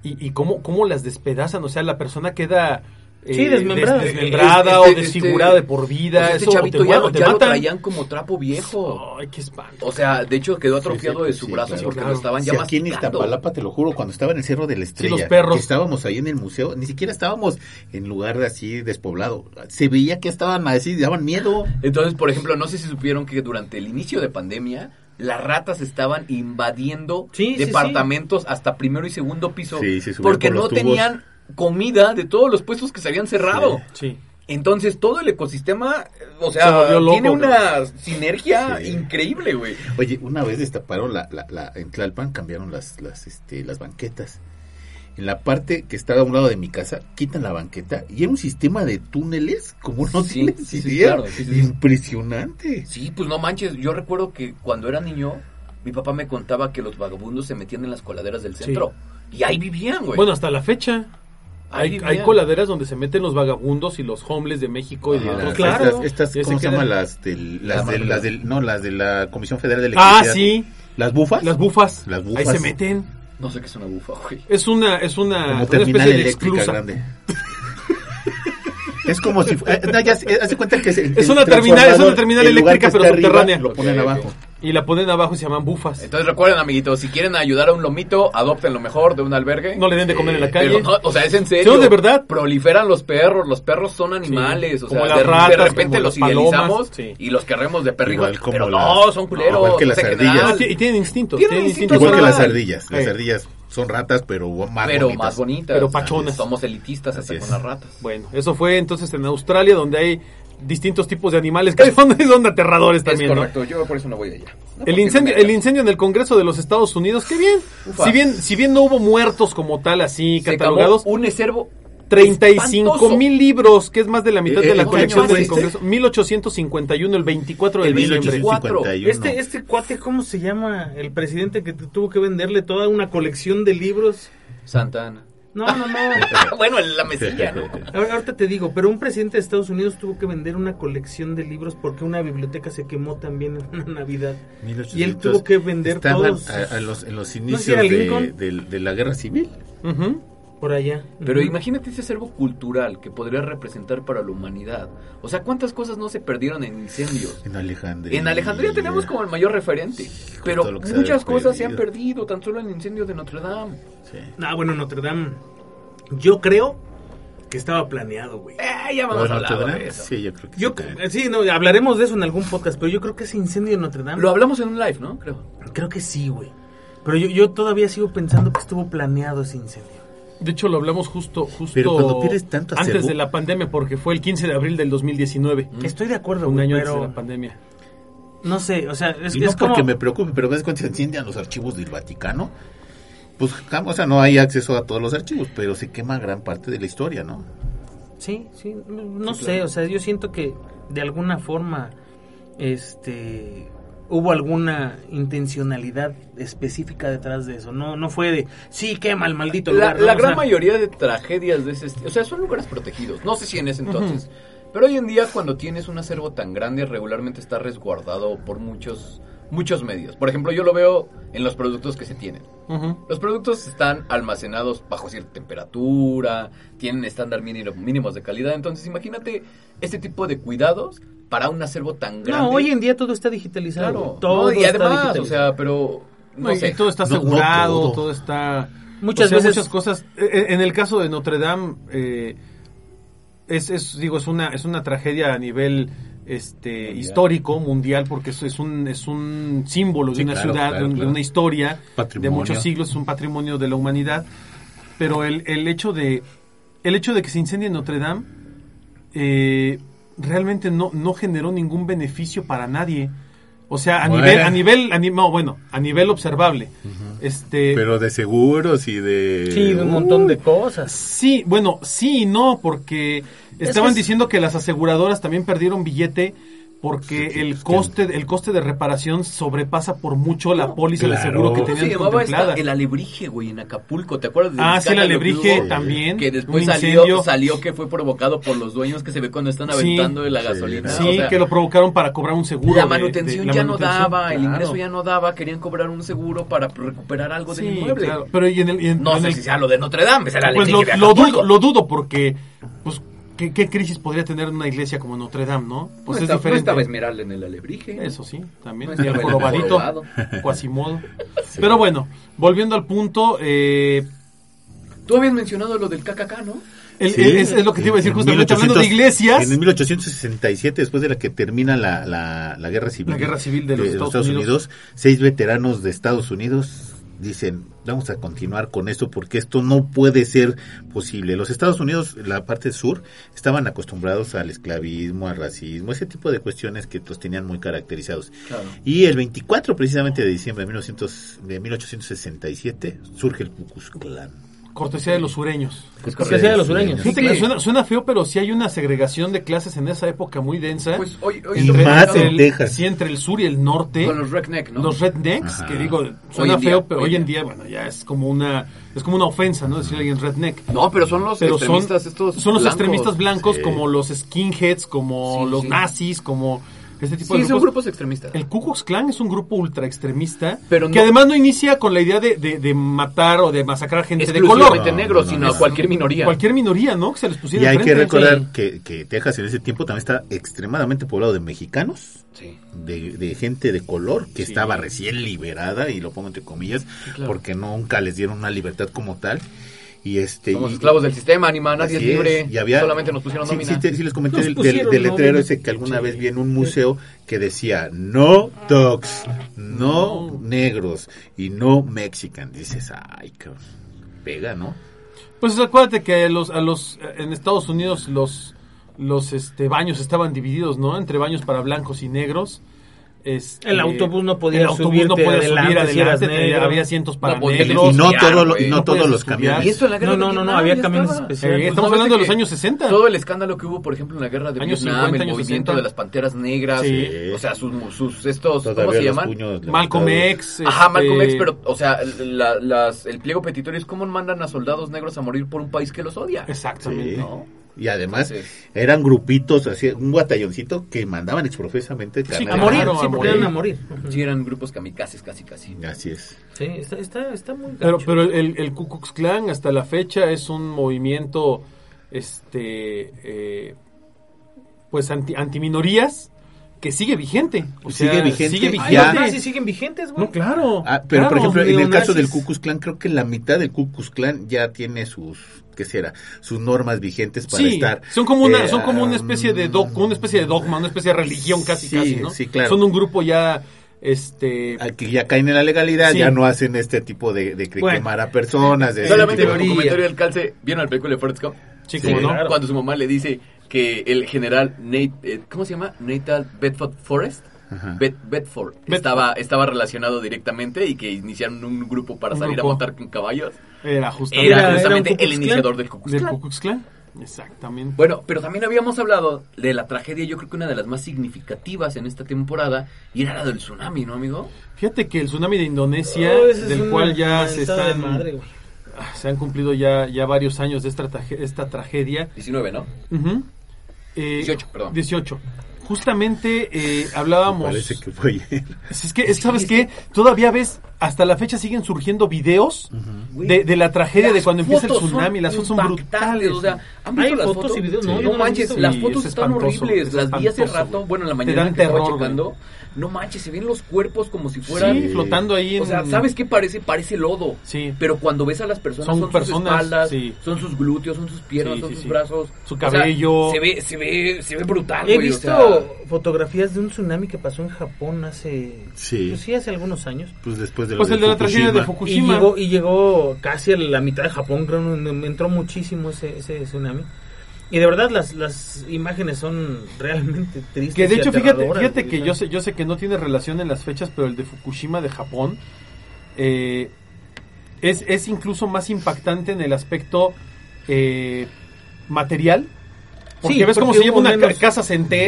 y, y cómo, cómo las despedazan. O sea, la persona queda Sí, desmembrada. des- desmembrada o Este- desfigurada este- de por vida. o sea, este eso chavito te, ya, mu- lo- te ya lo traían como trapo viejo. Ay, qué espanto. O sea, de hecho quedó atrofiado Sí, sí, de su sí, brazo claro. porque Claro. lo estaban Si ya aquí en. Iztapalapa, te lo juro, cuando estaba en el Cerro de la Estrella, los perros. que estábamos ahí en el museo, ni siquiera estábamos en lugar así despoblado. Se veía que estaban así, daban miedo. Entonces, por ejemplo, no sé si supieron que durante el inicio de pandemia las ratas estaban invadiendo Sí, sí, departamentos hasta primero y segundo piso Sí, sí, subían porque por no tubos. tenían comida de todos los puestos que se habían cerrado. Sí. Entonces, todo el ecosistema, eh, o Se sea, loco, tiene una sinergia Sí. increíble, güey. Oye, una vez destaparon la, la, la- en Tlalpan, cambiaron las, las, este, las banquetas. En la parte que estaba a un lado de mi casa, quitan la banqueta y era un sistema de túneles como no Sí, tienes sí, sí, idea. claro, sí, sí, sí. Impresionante. Sí, pues no manches, yo recuerdo que cuando era niño, mi papá me contaba que los vagabundos se metían en las coladeras del centro. Y ahí vivían, güey. Bueno, hasta la fecha. Hay, hay coladeras donde se meten los vagabundos y los homeless de México y de otros claro. lados. Estas, ¿cómo se llama? Las del, las, La del, marca. las del, no, las de la Comisión Federal de Ah, Electricidad. sí. Las bufas. Las bufas. Las Ahí se meten. No sé qué es una bufa, güey. Es una, es una, Como una terminal especie de eléctrica exclusa. grande. Es como si fu- eh, no, ya se- hace cuenta que Es una el terminal- es una terminal eléctrica, pero subterránea. Lo ponen abajo. Y la ponen abajo y se llaman bufas. Entonces recuerden, amiguitos, si quieren ayudar a un lomito, adopten lo mejor de un albergue. No le den de comer en la calle. Pero no, o sea, es en serio. De verdad. Proliferan los perros, los perros son animales, o como sea, las de, ratas, de repente como los idealizamos sí. y los querremos de perritos, pero las- no, son culeros. igual que las en ardillas. general. Ah, y tienen instintos. Tienen Tienen. Igual que las ardillas. Las Eh. ardillas son ratas, pero más pero bonitas. más bonitas. Pero pachonas. Somos elitistas hasta Así es. con las ratas. Bueno, eso fue entonces en Australia, donde hay distintos tipos de animales que son, son aterradores también, ¿no? yo por eso no voy allá. El incendio, el incendio en el Congreso de los Estados Unidos, qué bien. Ufa. Si bien, si bien no hubo muertos como tal así Se catalogados, acabó un acervo 35 espantoso. mil libros, que es más de la mitad Eh, de la ¿en qué colección del este? Congreso. 1851, el 24 de diciembre. 1851. Este, este cuate, ¿cómo se llama? El presidente que tuvo que venderle toda una colección de libros. Santa Ana. No, no, no. bueno, en la mesilla, ¿no? Ahora- Ahorita te digo, pero un presidente de Estados Unidos tuvo que vender una colección de libros porque una biblioteca se quemó también en una Navidad. Y él tuvo que vender todos a- a los- en los inicios de, Lincoln. de- de la guerra civil. Ujú. Por allá. Pero imagínate ese acervo cultural que podría representar para la humanidad. O sea, ¿cuántas cosas no se perdieron en incendios? En Alejandría. En Alejandría tenemos como el mayor referente, pero se muchas ha cosas se han perdido. tan solo en el incendio de Notre Dame. Sí. Ah, bueno, Notre Dame. Yo creo que estaba planeado, güey. Eh, ya ¿Lo vamos a hablar de eso. Sí, yo creo que Yo, sí. sí, no, hablaremos de eso en algún podcast, pero yo creo que ese incendio de Notre Dame. Lo hablamos en un live, ¿no? Creo. Creo que sí, güey. Pero yo, yo todavía sigo pensando que estuvo planeado ese incendio. De hecho, lo hablamos justo, justo Pero cuando pierdes tanto antes de la pandemia, porque fue el 15 de abril del 2019. Estoy de acuerdo, Un año antes de pero la pandemia. no sé, o sea, es, y no es como... porque me preocupe, pero ves cuando se encienden los archivos del Vaticano, pues, o sea, no hay acceso a todos los archivos, pero se quema gran parte de la historia, ¿no? Sí, sí, no no sé, o sea, yo siento que de alguna forma, este, hubo alguna intencionalidad específica detrás de eso. No, no fue de, sí, quema el maldito La, lugar. ¿no? la O gran sea, mayoría de tragedias de ese estilo, o sea, son lugares protegidos. No sé si en ese entonces. Pero hoy en día, cuando tienes un acervo tan grande, regularmente está resguardado por muchos, muchos medios. Por ejemplo, yo lo veo en los productos que se tienen. Los productos están almacenados bajo cierta temperatura, tienen estándar mínimo- mínimos de calidad. Entonces, imagínate este tipo de cuidados para un acervo tan grande. No, hoy en día todo está digitalizado. Claro, todo no, y está además, o sea, pero no No, y sé. todo está No, no asegurado, todo. todo. está... Muchas o sea, veces- muchas cosas. Eh, En el caso de Notre Dame, eh, es, es, digo, es una, es una tragedia a nivel este histórico, mundial, porque eso es un, es un símbolo de una claro, ciudad, claro, de, un- de claro. una historia de Patrimonio. muchos siglos, es un patrimonio de la humanidad. Pero el, el hecho de el hecho de que se incendie Notre Dame eh, realmente no, no generó ningún beneficio para nadie. O sea, a Bueno. nivel, a nivel, a ni- no, bueno, a nivel observable. Este, Pero de seguros y de... Sí, de un montón de cosas. Sí, bueno, sí y no, porque estaban que diciendo que las aseguradoras también perdieron billete porque Sí, el pues, coste el coste de reparación sobrepasa por mucho la póliza de claro. seguro que ¿Cómo se tenían contemplada. esta? El alebrije, güey, en Acapulco. ¿Te acuerdas del Ah, sí, el hubo? también. Que después salió, salió que fue provocado por los dueños que se ve cuando están Sí, aventando de la sí, gasolina. Sí, o sea, que lo provocaron para cobrar un seguro. la de- manutención de- la ya no manutención, daba, el ingreso ya no daba, querían cobrar un seguro para recuperar algo del Sí, inmueble. claro. Pero y en el, y en- No en sé el- si sea lo de Notre Dame, es el pues lo, alebrije de lo Acapulco. dudo, lo dudo porque pues ¿qué, qué crisis podría tener una iglesia como Notre Dame, no? Pues no, es está- no diferente. estaba Esmeralda en el alebrije. Eso sí, también. No y el jorobadito, jorobado. Quasimodo. Pero bueno, volviendo al punto, eh, Tú habías mencionado lo del KKK, ¿no? el- Sí. el- es, es lo que te iba a decir En justamente, hablando de 1800 iglesias. En 1867, después de la que termina la, la, la guerra civil. La guerra civil de los Estados Unidos. seis veteranos de Estados Unidos dicen, vamos a continuar con esto porque esto no puede ser posible. Los Estados Unidos, la parte sur, estaban acostumbrados al esclavismo, al racismo, ese tipo de cuestiones que los tenían muy caracterizados. Claro. Y el 24 precisamente de diciembre de, 1900 de 1867 surge el Ku Klux Klan. Cortesía de los sureños. Pues cortesía de los sureños. Fíjate Sí. que suena, suena feo, pero sí hay una segregación de clases en esa época muy densa. Pues hoy, hoy Y más en Texas. Sí, entre el sur y el norte. con los redneck, ¿no? Los rednecks, Ajá. que digo, suena día, feo, pero hoy hoy en día, bueno, ya es como una es como una ofensa, ¿no? Decirle a alguien redneck. No, pero son los Pero son, extremistas estos son los blancos. extremistas blancos Sí. como los skinheads, como Sí, los sí. nazis, como este tipo Sí, de son grupos. extremistas. El Ku Klux Klan es un grupo ultra extremista Pero que además no inicia con la idea de, de- de matar o de masacrar gente de color. No, negros, no, sino no. a cualquier minoría. Cualquier minoría, ¿no? Que se les pusiera Y hay que recordar Sí. que, que Texas en ese tiempo también está extremadamente poblado de mexicanos, Sí. de, de gente de color que Sí. estaba recién liberada, y lo pongo entre comillas, claro. porque nunca les dieron una libertad como tal. Y este Somos y- esclavos del sistema, anima, nadie es libre. y había- Solamente nos pusieron sí, nómina. sí, te- sí les comenté del, del- del letrero nómina. ese que alguna Sí. vez vi en un museo que decía no dogs, no negros y no mexican. Dices, ay, cabrón, pega, ¿no? Pues acuérdate que los, a los, en Estados Unidos los, los este, baños estaban divididos, ¿no? Entre baños para blancos y negros. Este, El autobús no podía el autobús no podía adelante subir si adelante, negro. había asientos para No negros. y no, todo lo- y no, No todos los camiones. Y esto en la guerra No, no, de no, no, había camiones estaba. especiales. Eh, estamos hablando de los años 60. Todo el escándalo que hubo, por ejemplo, en la guerra de Años Vietnam, 50, el años movimiento 60. de las panteras negras, Sí. o sea, sus, sus estos, ¿cómo Todavía se los llaman? puños Malcolm. X. Ajá, este, Malcolm X, pero, o sea, la- las, el pliego petitorio es cómo mandan a soldados negros a morir por un país que los odia. Exactamente. Sí. Y además Entonces- eran grupitos, así, un batalloncito que mandaban exprofesamente Sí, A morir, Claro, sí, a porque morir. eran a morir. Sí, eran grupos kamikazes casi, casi. Así es. Sí, está, está, está muy Pero, pero el, el Ku Klux Klan hasta la fecha es un movimiento, este, eh, pues anti, antiminorías que sigue vigente. O Sigue sea, vigente, Sigue vigente. ya. los nazis siguen vigentes, güey. No, claro. Ah, pero claro. por ejemplo, en el caso del Ku Klux Klan, creo que la mitad del Ku Klux Klan ya tiene sus, ¿qué será? Sus normas vigentes para Sí, estar. son como una, eh, son como una um, especie de do- como una especie de dogma, una especie de religión casi Sí, casi, ¿no? sí, claro. Son un grupo ya este al que ya caen en la legalidad, Sí. ya no hacen este tipo de, de Bueno. quemar a personas. De Solamente como teoría. comentario del calce, ¿vieron el película de Forrest Gump? sí, Sí, como no. claro. Cuando su mamá le dice que el general Nate, eh, ¿cómo se llama? Natal Bedford Forrest. Bet- Bedford estaba, estaba relacionado directamente y que iniciaron un grupo para Un salir grupo. a montar con caballos. Era justamente Era, era el iniciador del Ku Klux del Klan. Ku Klux Klan. Exactamente. Bueno, pero también habíamos hablado de la tragedia, yo creo que una de las más significativas en esta temporada, y era la del tsunami, ¿no, amigo? Fíjate que el tsunami de Indonesia, Oh, es del cual ya se están madre, ah, se han cumplido ya ya varios años de esta, traje- esta tragedia. 19, ¿no? Ujú. Eh, 18, perdón. 18. Justamente eh, hablábamos. Parece que fue ayer. Es que, ¿sabes qué? Todavía ves, hasta la fecha siguen surgiendo videos de, de la tragedia de cuando empieza el tsunami. Las fotos son brutales. O sea, ¿han visto las fotos fotos? y videos, no, no, no manches, las Sí, fotos es están horribles. es Las vi hace rato, bueno, en la Te mañana dan que estaba güey. No manches, se ven los cuerpos como si fueran... Sí, flotando ahí en... O sea, ¿sabes qué parece? Parece lodo. Sí. Pero cuando ves a las personas, Son son, personas, sus espaldas, sí. son sus glúteos, son sus piernas, Sí, son sus sí. brazos. Su O sea, cabello. se ve, se ve, se ve brutal, He güey, o visto sea, fotografías de un tsunami que pasó en Japón hace... Sí. pues sí, hace algunos años. Pues después de Pues el de la tragedia de Fukushima. Y llegó, y llegó casi a la mitad de Japón, creo, entró muchísimo ese, ese tsunami. Y de verdad las, las imágenes son realmente tristes. Que de y hecho, fíjate, fíjate que yo sé, yo sé que no tiene relación en las fechas, pero el de Fukushima de Japón eh, es, es incluso más impactante en el aspecto eh, material. Porque Sí, ves cómo porque se lleva una menos- casa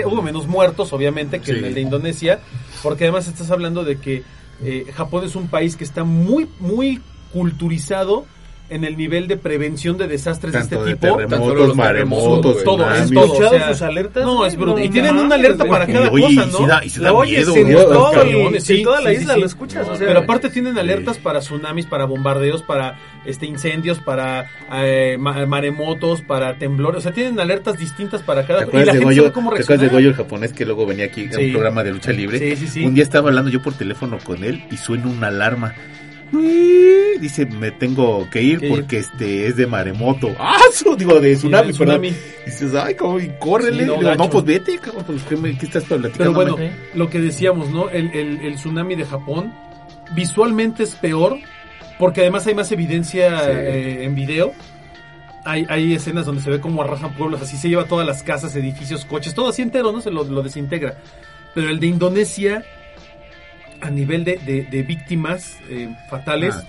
hubo menos muertos, obviamente, que en el de Indonesia, porque además estás hablando de que eh, Japón es un país que está muy, muy culturizado en el nivel de prevención de desastres Tanto de de este tipo. terremotos, Tanto los maremotos, todo, es todo. o ¿Escuchado sea, sus alertas? No, es brutal. No Y tienen una alerta para cada Oye, cosa, y ¿no? da- y sí da La oyes miedo, en todo en sí, toda la sí, isla sí. lo escuchas. o sea, Pero aparte tienen alertas para tsunamis, para bombardeos, para este incendios, para eh, ma- maremotos, para temblores. O sea, tienen alertas distintas para ¿Te cada y acuerdas, la de gente Goyo, sabe cómo ¿Te acuerdas de reaccionar. Goyo, el japonés que luego venía aquí a un programa de lucha libre? Sí, sí, sí. Un día estaba hablando yo por teléfono con él y suena una alarma. Uy, Dice, me tengo que ir Que ir. porque este es de maremoto. ¡Ah! su- Digo, de tsunami, de perdón. tsunami. Dices, ay, cómo, y córrele. Sí, no, Digo, no, pues vete, cabrón, pues, ¿qué, me- qué estás platicando? Pero bueno, ¿eh? lo que decíamos, ¿no? El, el, el tsunami de Japón visualmente es peor porque además hay más evidencia Sí. eh, en video. Hay, hay escenas donde se ve cómo arrasan pueblos, así se lleva todas las casas, edificios, coches, todo así entero, ¿no? Se lo, lo desintegra. Pero el de Indonesia, a nivel de, de- de víctimas eh, fatales, Ah,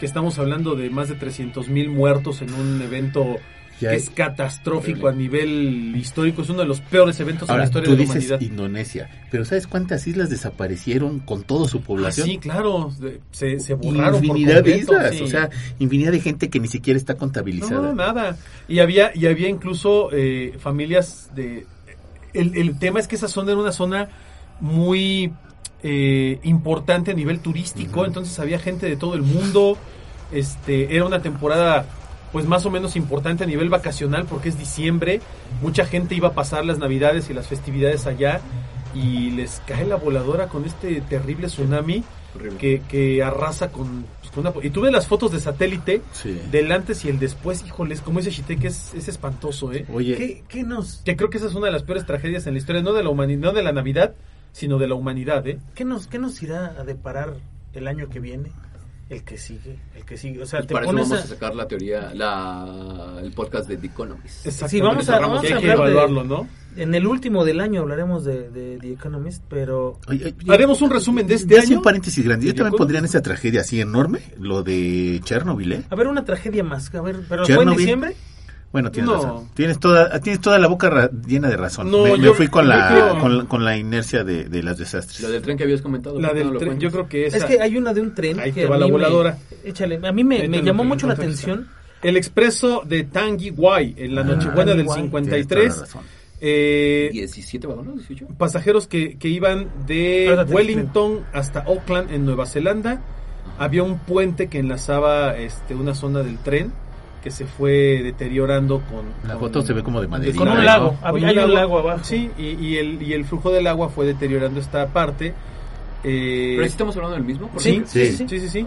que estamos hablando de más de 300 mil muertos en un evento Ya que es catastrófico a nivel histórico, es uno de los peores eventos en Ahora, la historia tú de la dices humanidad. Indonesia, pero ¿sabes cuántas islas desaparecieron con toda su Ah, población? sí, claro, se, se borraron por infinidad de islas, sí. o sea, infinidad de gente que ni siquiera está contabilizada. no, nada. Y había y había incluso eh, familias de el, el tema es que esa zona era una zona muy eh, importante a nivel turístico, entonces había gente de todo el mundo. Este, era una temporada pues más o menos importante a nivel vacacional porque es diciembre, mucha gente iba a pasar las navidades y las festividades allá y les cae la voladora con este terrible tsunami que, que arrasa con, pues, con una... Y tuve las fotos de satélite Sí. del antes y el después, híjoles, como dice Shiteke, es, es espantoso, ¿eh? Oye, ¿Qué, qué nos, Que creo que esa es una de las peores tragedias en la historia, no de la humanidad, no de la Navidad, sino de la humanidad, ¿eh? qué, nos, ¿Qué nos irá a deparar el año que viene? El que sigue, el que sigue. O sea, Y te para eso pones vamos a... a sacar la teoría, la, el podcast de The Economist. Sí, vamos a- vamos a hay que hablar de- evaluarlo, ¿no? En el último del año hablaremos de, de The Economist, pero... oye, oye, Haremos un resumen de este año. un paréntesis grande. Yo ¿De también pondría en esa tragedia así enorme, lo de Chernobyl, ¿eh? A ver, una tragedia más. A ver, ¿pero fue en Chernobyl. diciembre? Bueno, tienes No. razón. Tienes toda, tienes toda la boca ra- llena de razón. No, me, me yo- fui con la, creo- con, la- con la inercia de, de las desastres. La del tren que habías comentado. La ¿por qué no del tren, yo creo que esa... Es que hay una de un tren Ahí que te va a la mí me- voladora. échale, a mí me, llamó mucho la atención. El expreso de Tangi Guay en la Ah, Nochebuena del Guay. Tienes toda 53. la razón. Eh, 17 vagones, 18. pasajeros que, que iban de Ahora te Wellington hasta Auckland en Nueva Zelanda. Había un puente que enlazaba este, una zona del tren que se fue deteriorando con... La con- foto se ve como de maderita. Con un ¿no? lago. Con Había- un lago abajo. Sí, y, y el, y el flujo del agua fue deteriorando esta parte. Eh, Pero estamos hablando del mismo. ¿Por sí, qué? sí, Sí. sí, sí.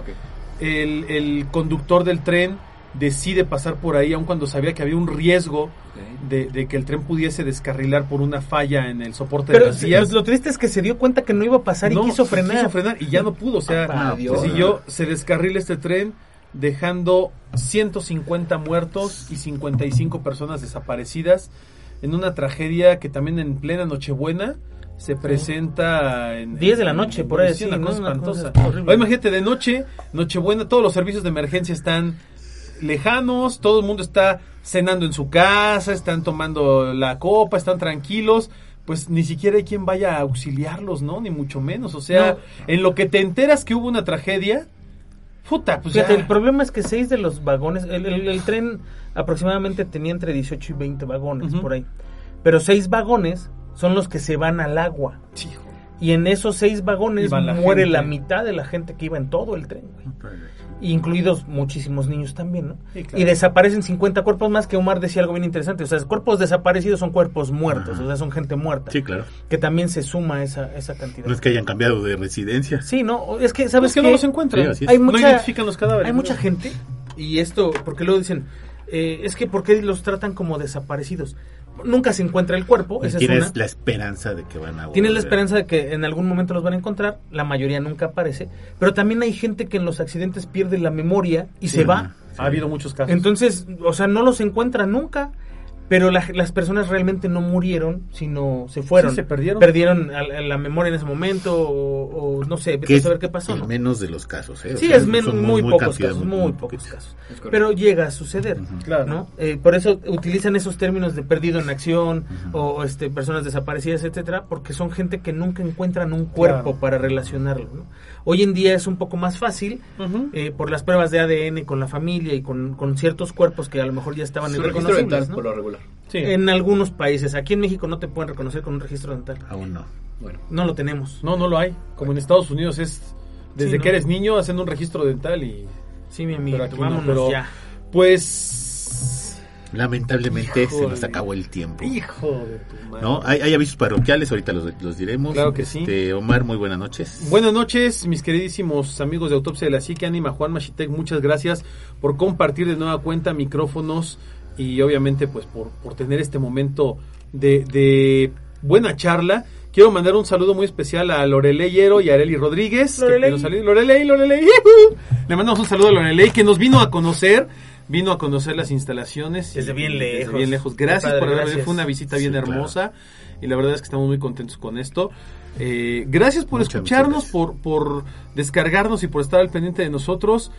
El, el conductor del tren decide pasar por ahí, aun cuando sabía que había un riesgo de, de que el tren pudiese descarrilar por una falla en el soporte Pero de las vías. lo triste es que se dio cuenta que no iba a pasar No, y quiso frenar. quiso frenar y ya no pudo. O sea, Papá siguió, se descarrila este tren, dejando 150 muertos y 55 personas desaparecidas en una tragedia que también en plena Nochebuena se presenta en 10 de la noche, por ahí, sí, sí, una ¿no? cosa Una cosa espantosa. imagínate de noche, Nochebuena, todos los servicios de emergencia están lejanos, todo el mundo está cenando en su casa, están tomando la copa, están tranquilos, pues ni siquiera hay quien vaya a auxiliarlos, ¿no? Ni mucho menos. O sea, No. en lo que te enteras que hubo una tragedia, puta, pues Fíjate, ya. el problema es que seis de los vagones, el, el- el tren aproximadamente tenía entre 18 y 20 vagones por ahí. Pero seis vagones son los que se van al agua. Sí. Y en esos seis vagones la muere gente. la mitad de la gente que iba en todo el tren, güey. Incluidos muchísimos niños también, ¿no? Sí, claro. Y desaparecen 50 cuerpos más que Omar decía algo bien interesante. O sea, cuerpos desaparecidos son cuerpos muertos, Ajá. o sea, son gente muerta. Sí, claro. Que también se suma esa, esa cantidad. No es que hayan cambiado de residencia. Sí, no, es que, ¿sabes Es que qué? no los encuentran. Sí, así es. Hay no mucha, identifican los cadáveres. Hay ¿no? mucha gente, y esto, porque luego dicen, eh, es que ¿por qué los tratan como desaparecidos? Nunca se encuentra el cuerpo, Y esa es tienes una. la esperanza de que van a Tienes la volver. esperanza de que en algún momento los van a encontrar, la mayoría nunca aparece, pero también hay gente que en los accidentes pierde la memoria y Sí, se va. sí. Ha habido muchos casos. Entonces, o sea, no los encuentra nunca. Pero la- las personas realmente no murieron, sino se fueron. Sí, se perdieron. Perdieron a- a la memoria en ese momento o, o no sé, vete a es saber qué pasó. el ¿no? menos de los casos. ¿eh? O Sí, sea, es men- son muy, pocos cantidad, casos, muy, pocos casos. Es. Pero llega a suceder, Claro. ¿no? Eh, por eso utilizan esos términos de perdido en acción o, o, este personas desaparecidas, etcétera, porque son gente que nunca encuentran un cuerpo Claro. para relacionarlo. ¿no? Hoy en día es un poco más fácil Ujú. eh, por las pruebas de ADN con la familia y con, con ciertos cuerpos que a lo mejor ya estaban Su registro irreconocibles. dental, ¿no? por lo regular. Sí. En algunos países, aquí en México no te pueden reconocer con un registro dental. Aún no. Bueno. No lo tenemos. No, no lo hay. Como en Estados Unidos es desde Sí, ¿no? que eres niño haciendo un registro dental y Sí, mi amigo, no, vámonos pero- ya. pues Lamentablemente se nos acabó el tiempo. hijo de tu madre. ¿No? Hay, hay avisos parroquiales, ahorita los, los diremos. Claro que sí. Este, Omar, muy buenas noches. Buenas noches, mis queridísimos amigos de Autopsia de la Psique, Anima Juan Machitek, muchas gracias por compartir de nueva cuenta micrófonos y obviamente pues por, por tener este momento de, de buena charla. Quiero mandar un saludo muy especial a Lorelei Hierro y a Areli Rodríguez. que Lorelei. nos sali- Lorelei, Lorelei. Le mandamos un saludo a Lorelei que nos vino a conocer, vino a conocer las instalaciones. Desde y- bien lejos. Desde bien lejos. Gracias padre, por haber gracias. Fue una visita Sí, bien claro. hermosa y la verdad es que estamos muy contentos con esto. Eh, gracias por Muchas, escucharnos, muchas por, por descargarnos y por estar al pendiente de nosotros.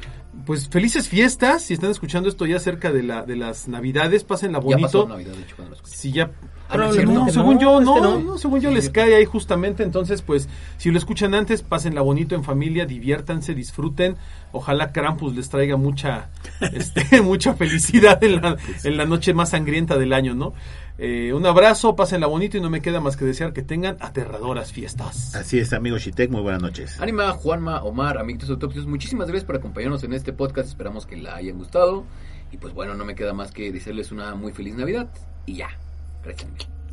Pues felices fiestas, si están escuchando esto ya cerca de, la, de las navidades, pásenla Ya pasó bonito. Navidad, de hecho, cuando lo. Si ya... No, según yo, no, este no. no, según yo les cae ahí justamente, entonces pues si lo escuchan antes, pásenla bonito en familia, diviértanse, disfruten, ojalá Krampus les traiga mucha, este, mucha felicidad en la, en la noche más sangrienta del año, ¿no? Eh, un abrazo, pásenla bonito y no me queda más que desear que tengan aterradoras fiestas. Así es, amigo Shitek, muy buenas noches. Anima, Juanma, Omar, amiguitos autopsios, muchísimas gracias por acompañarnos en este podcast. Esperamos que la hayan gustado. Y pues bueno, no me queda más que desearles una muy feliz Navidad. Y ya.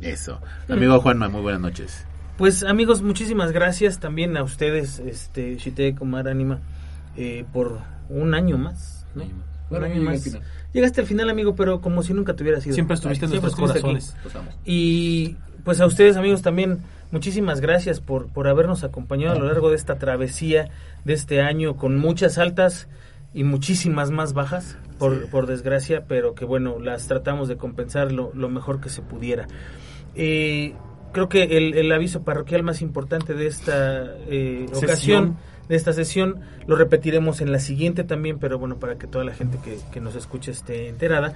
Eso. Amigo Juanma, muy buenas noches. Pues amigos, muchísimas gracias también a ustedes, este Shite Kumar Anima, eh, por un año más. ¿no? Un año más. Un año al. Llegaste al final, amigo, pero como si nunca te hubiera sido. Siempre estuviste en Siempre nuestros corazones. Y pues a ustedes, amigos, también muchísimas gracias por, por habernos acompañado a lo largo de esta travesía de este año con muchas altas y muchísimas más bajas, por, por desgracia, pero que bueno, las tratamos de compensar lo, lo mejor que se pudiera. Eh, creo que el, el aviso parroquial más importante de esta eh, ocasión, de esta sesión, lo repetiremos en la siguiente también, pero bueno, para que toda la gente que, que nos escuche esté enterada,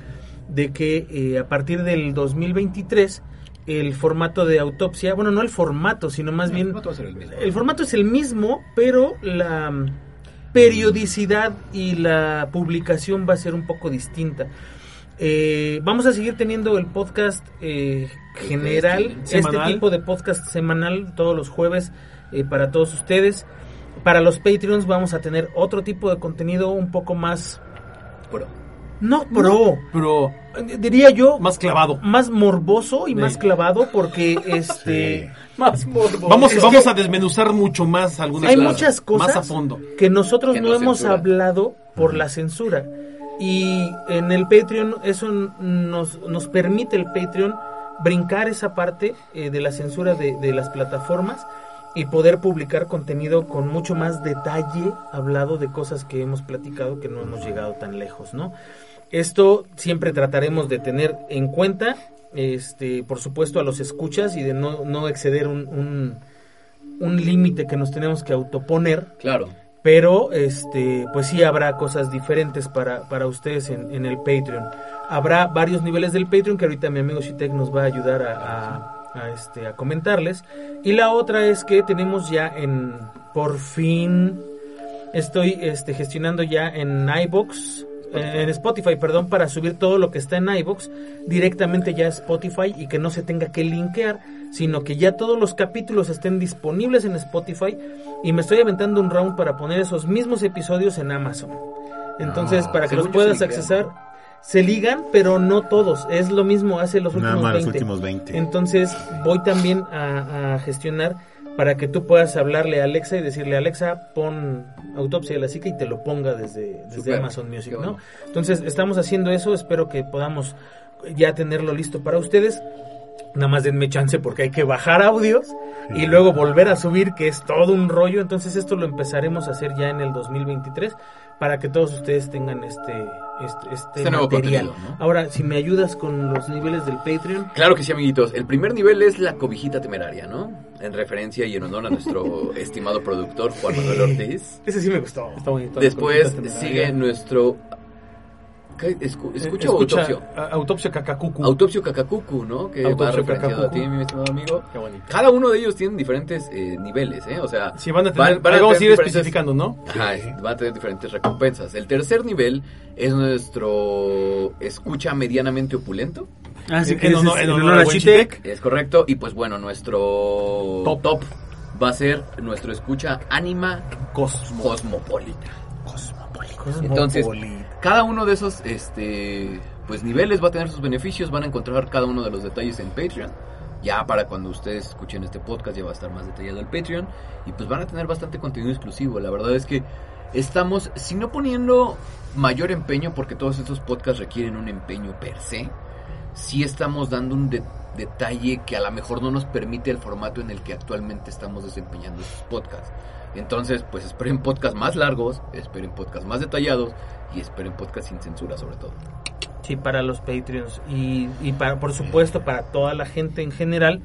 de que eh, a partir del 2023 el formato de autopsia, bueno, no el formato, sino más No, bien el formato va a ser el mismo. el formato es el mismo, pero la periodicidad y la publicación va a ser un poco distinta. Eh, vamos a seguir teniendo el podcast eh, general, este Semanal. tipo de podcast semanal todos los jueves eh, para todos ustedes. Para los Patreons vamos a tener otro tipo de contenido un poco más, Bueno, no pro, Pero diría yo, más clavado. más morboso y más clavado porque este Más Vamos, Es vamos que- a desmenuzar mucho más algunas hay cosas. muchas cosas Más a fondo. que nosotros Que no hemos hablado por la censura. Y en el Patreon eso nos, nos permite el Patreon brincar esa parte eh, de la censura de, de las plataformas y poder publicar contenido con mucho más detalle hablado de cosas que hemos platicado que no hemos llegado tan lejos, ¿no? Esto siempre trataremos de tener en cuenta, este, por supuesto, a los escuchas y de no, no exceder un, un, un límite que nos tenemos que autoponer, claro. pero este, pues sí habrá cosas diferentes para, para ustedes en, en el Patreon. Habrá varios niveles del Patreon que ahorita mi amigo Shitek nos va a ayudar a, a- a, este, a comentarles. Y la otra es que tenemos ya en, por fin, estoy este, gestionando ya en iBox, en Spotify, perdón, para subir todo lo que está en iBox directamente ya a Spotify y que no se tenga que linkear, sino que ya todos los capítulos estén disponibles en Spotify y me estoy aventando un round para poner esos mismos episodios en Amazon. Entonces, Ah, para que los puedas accesar, se ligan, pero no todos, es lo mismo hace los Nada últimos más los 20. últimos 20. Entonces, voy también a, a gestionar para que tú puedas hablarle a Alexa y decirle, Alexa, pon autopsia de la psique y te lo ponga desde, desde Amazon Music, bueno. ¿no? Entonces, estamos haciendo eso, espero que podamos ya tenerlo listo para ustedes. Nada más denme chance porque hay que bajar audios y luego volver a subir, que es todo un rollo. Entonces esto lo empezaremos a hacer ya en el 2023 para que todos ustedes tengan este este, este Este nuevo material. contenido, ¿no? Ahora, si me ayudas con los niveles del Patreon, Claro que sí, amiguitos. El primer nivel es la cobijita temeraria, ¿no? En referencia y en honor a nuestro estimado productor Juan Manuel Ortiz. ese sí me gustó. Está bonito. Después sigue nuestro... Eh, ¿Escucha o autopsia? a- Autopsia Kakakuku. Autopsio Kakakuku, ¿no? Que va Autopsio referenciado a ti, mi estimado amigo. Qué bonito. Cada uno de ellos tiene diferentes eh, niveles, ¿eh? O sea, Sí, van a tener, van- van a ahí vamos a ir especificando, ¿no? Ajá, es- va a tener diferentes recompensas. El tercer nivel es nuestro escucha medianamente opulento. Ah, sí, que en honor- es en honor a correcto. Y pues bueno, nuestro Top. top, va a ser nuestro escucha anima Cosmo. cosmopolita. Cosmopolita. Entonces, cada uno de esos este pues niveles va a tener sus beneficios, van a encontrar cada uno de los detalles en Patreon. Ya para cuando ustedes escuchen este podcast ya va a estar más detallado el Patreon y pues van a tener bastante contenido exclusivo. La verdad es que estamos si no poniendo mayor empeño porque todos estos podcasts requieren un empeño per se, sí estamos dando un de- detalle que a lo mejor no nos permite el formato en el que actualmente estamos desempeñando estos podcasts. Entonces, pues esperen podcasts más largos, esperen podcasts más detallados y esperen podcasts sin censura sobre todo. Sí, para los Patreons y, y para, por supuesto para toda la gente en general,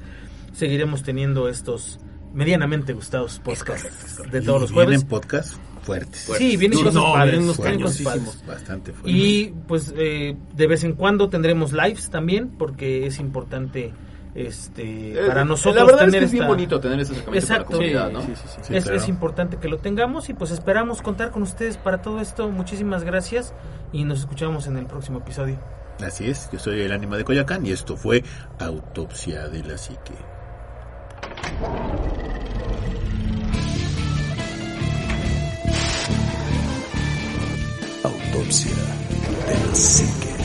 seguiremos teniendo estos medianamente gustados podcasts de todos los jueves. Vienen podcasts fuertes. Sí, vienen cosas no, padres. unos Fuertes. Bastante fuertes. Y pues eh, de vez en cuando tendremos lives también, porque es importante este para Eh, nosotros la verdad tener es que es bien esta- bonito tener ese acercamiento Exacto. la comunidad, ¿no? Sí, sí, sí. Sí, es, claro. es importante que lo tengamos y pues esperamos contar con ustedes para todo esto. Muchísimas gracias y nos escuchamos en el próximo episodio. Así es, yo soy el ánima de Coyacán y esto fue Autopsia de la Psique. Autopsia de la psique.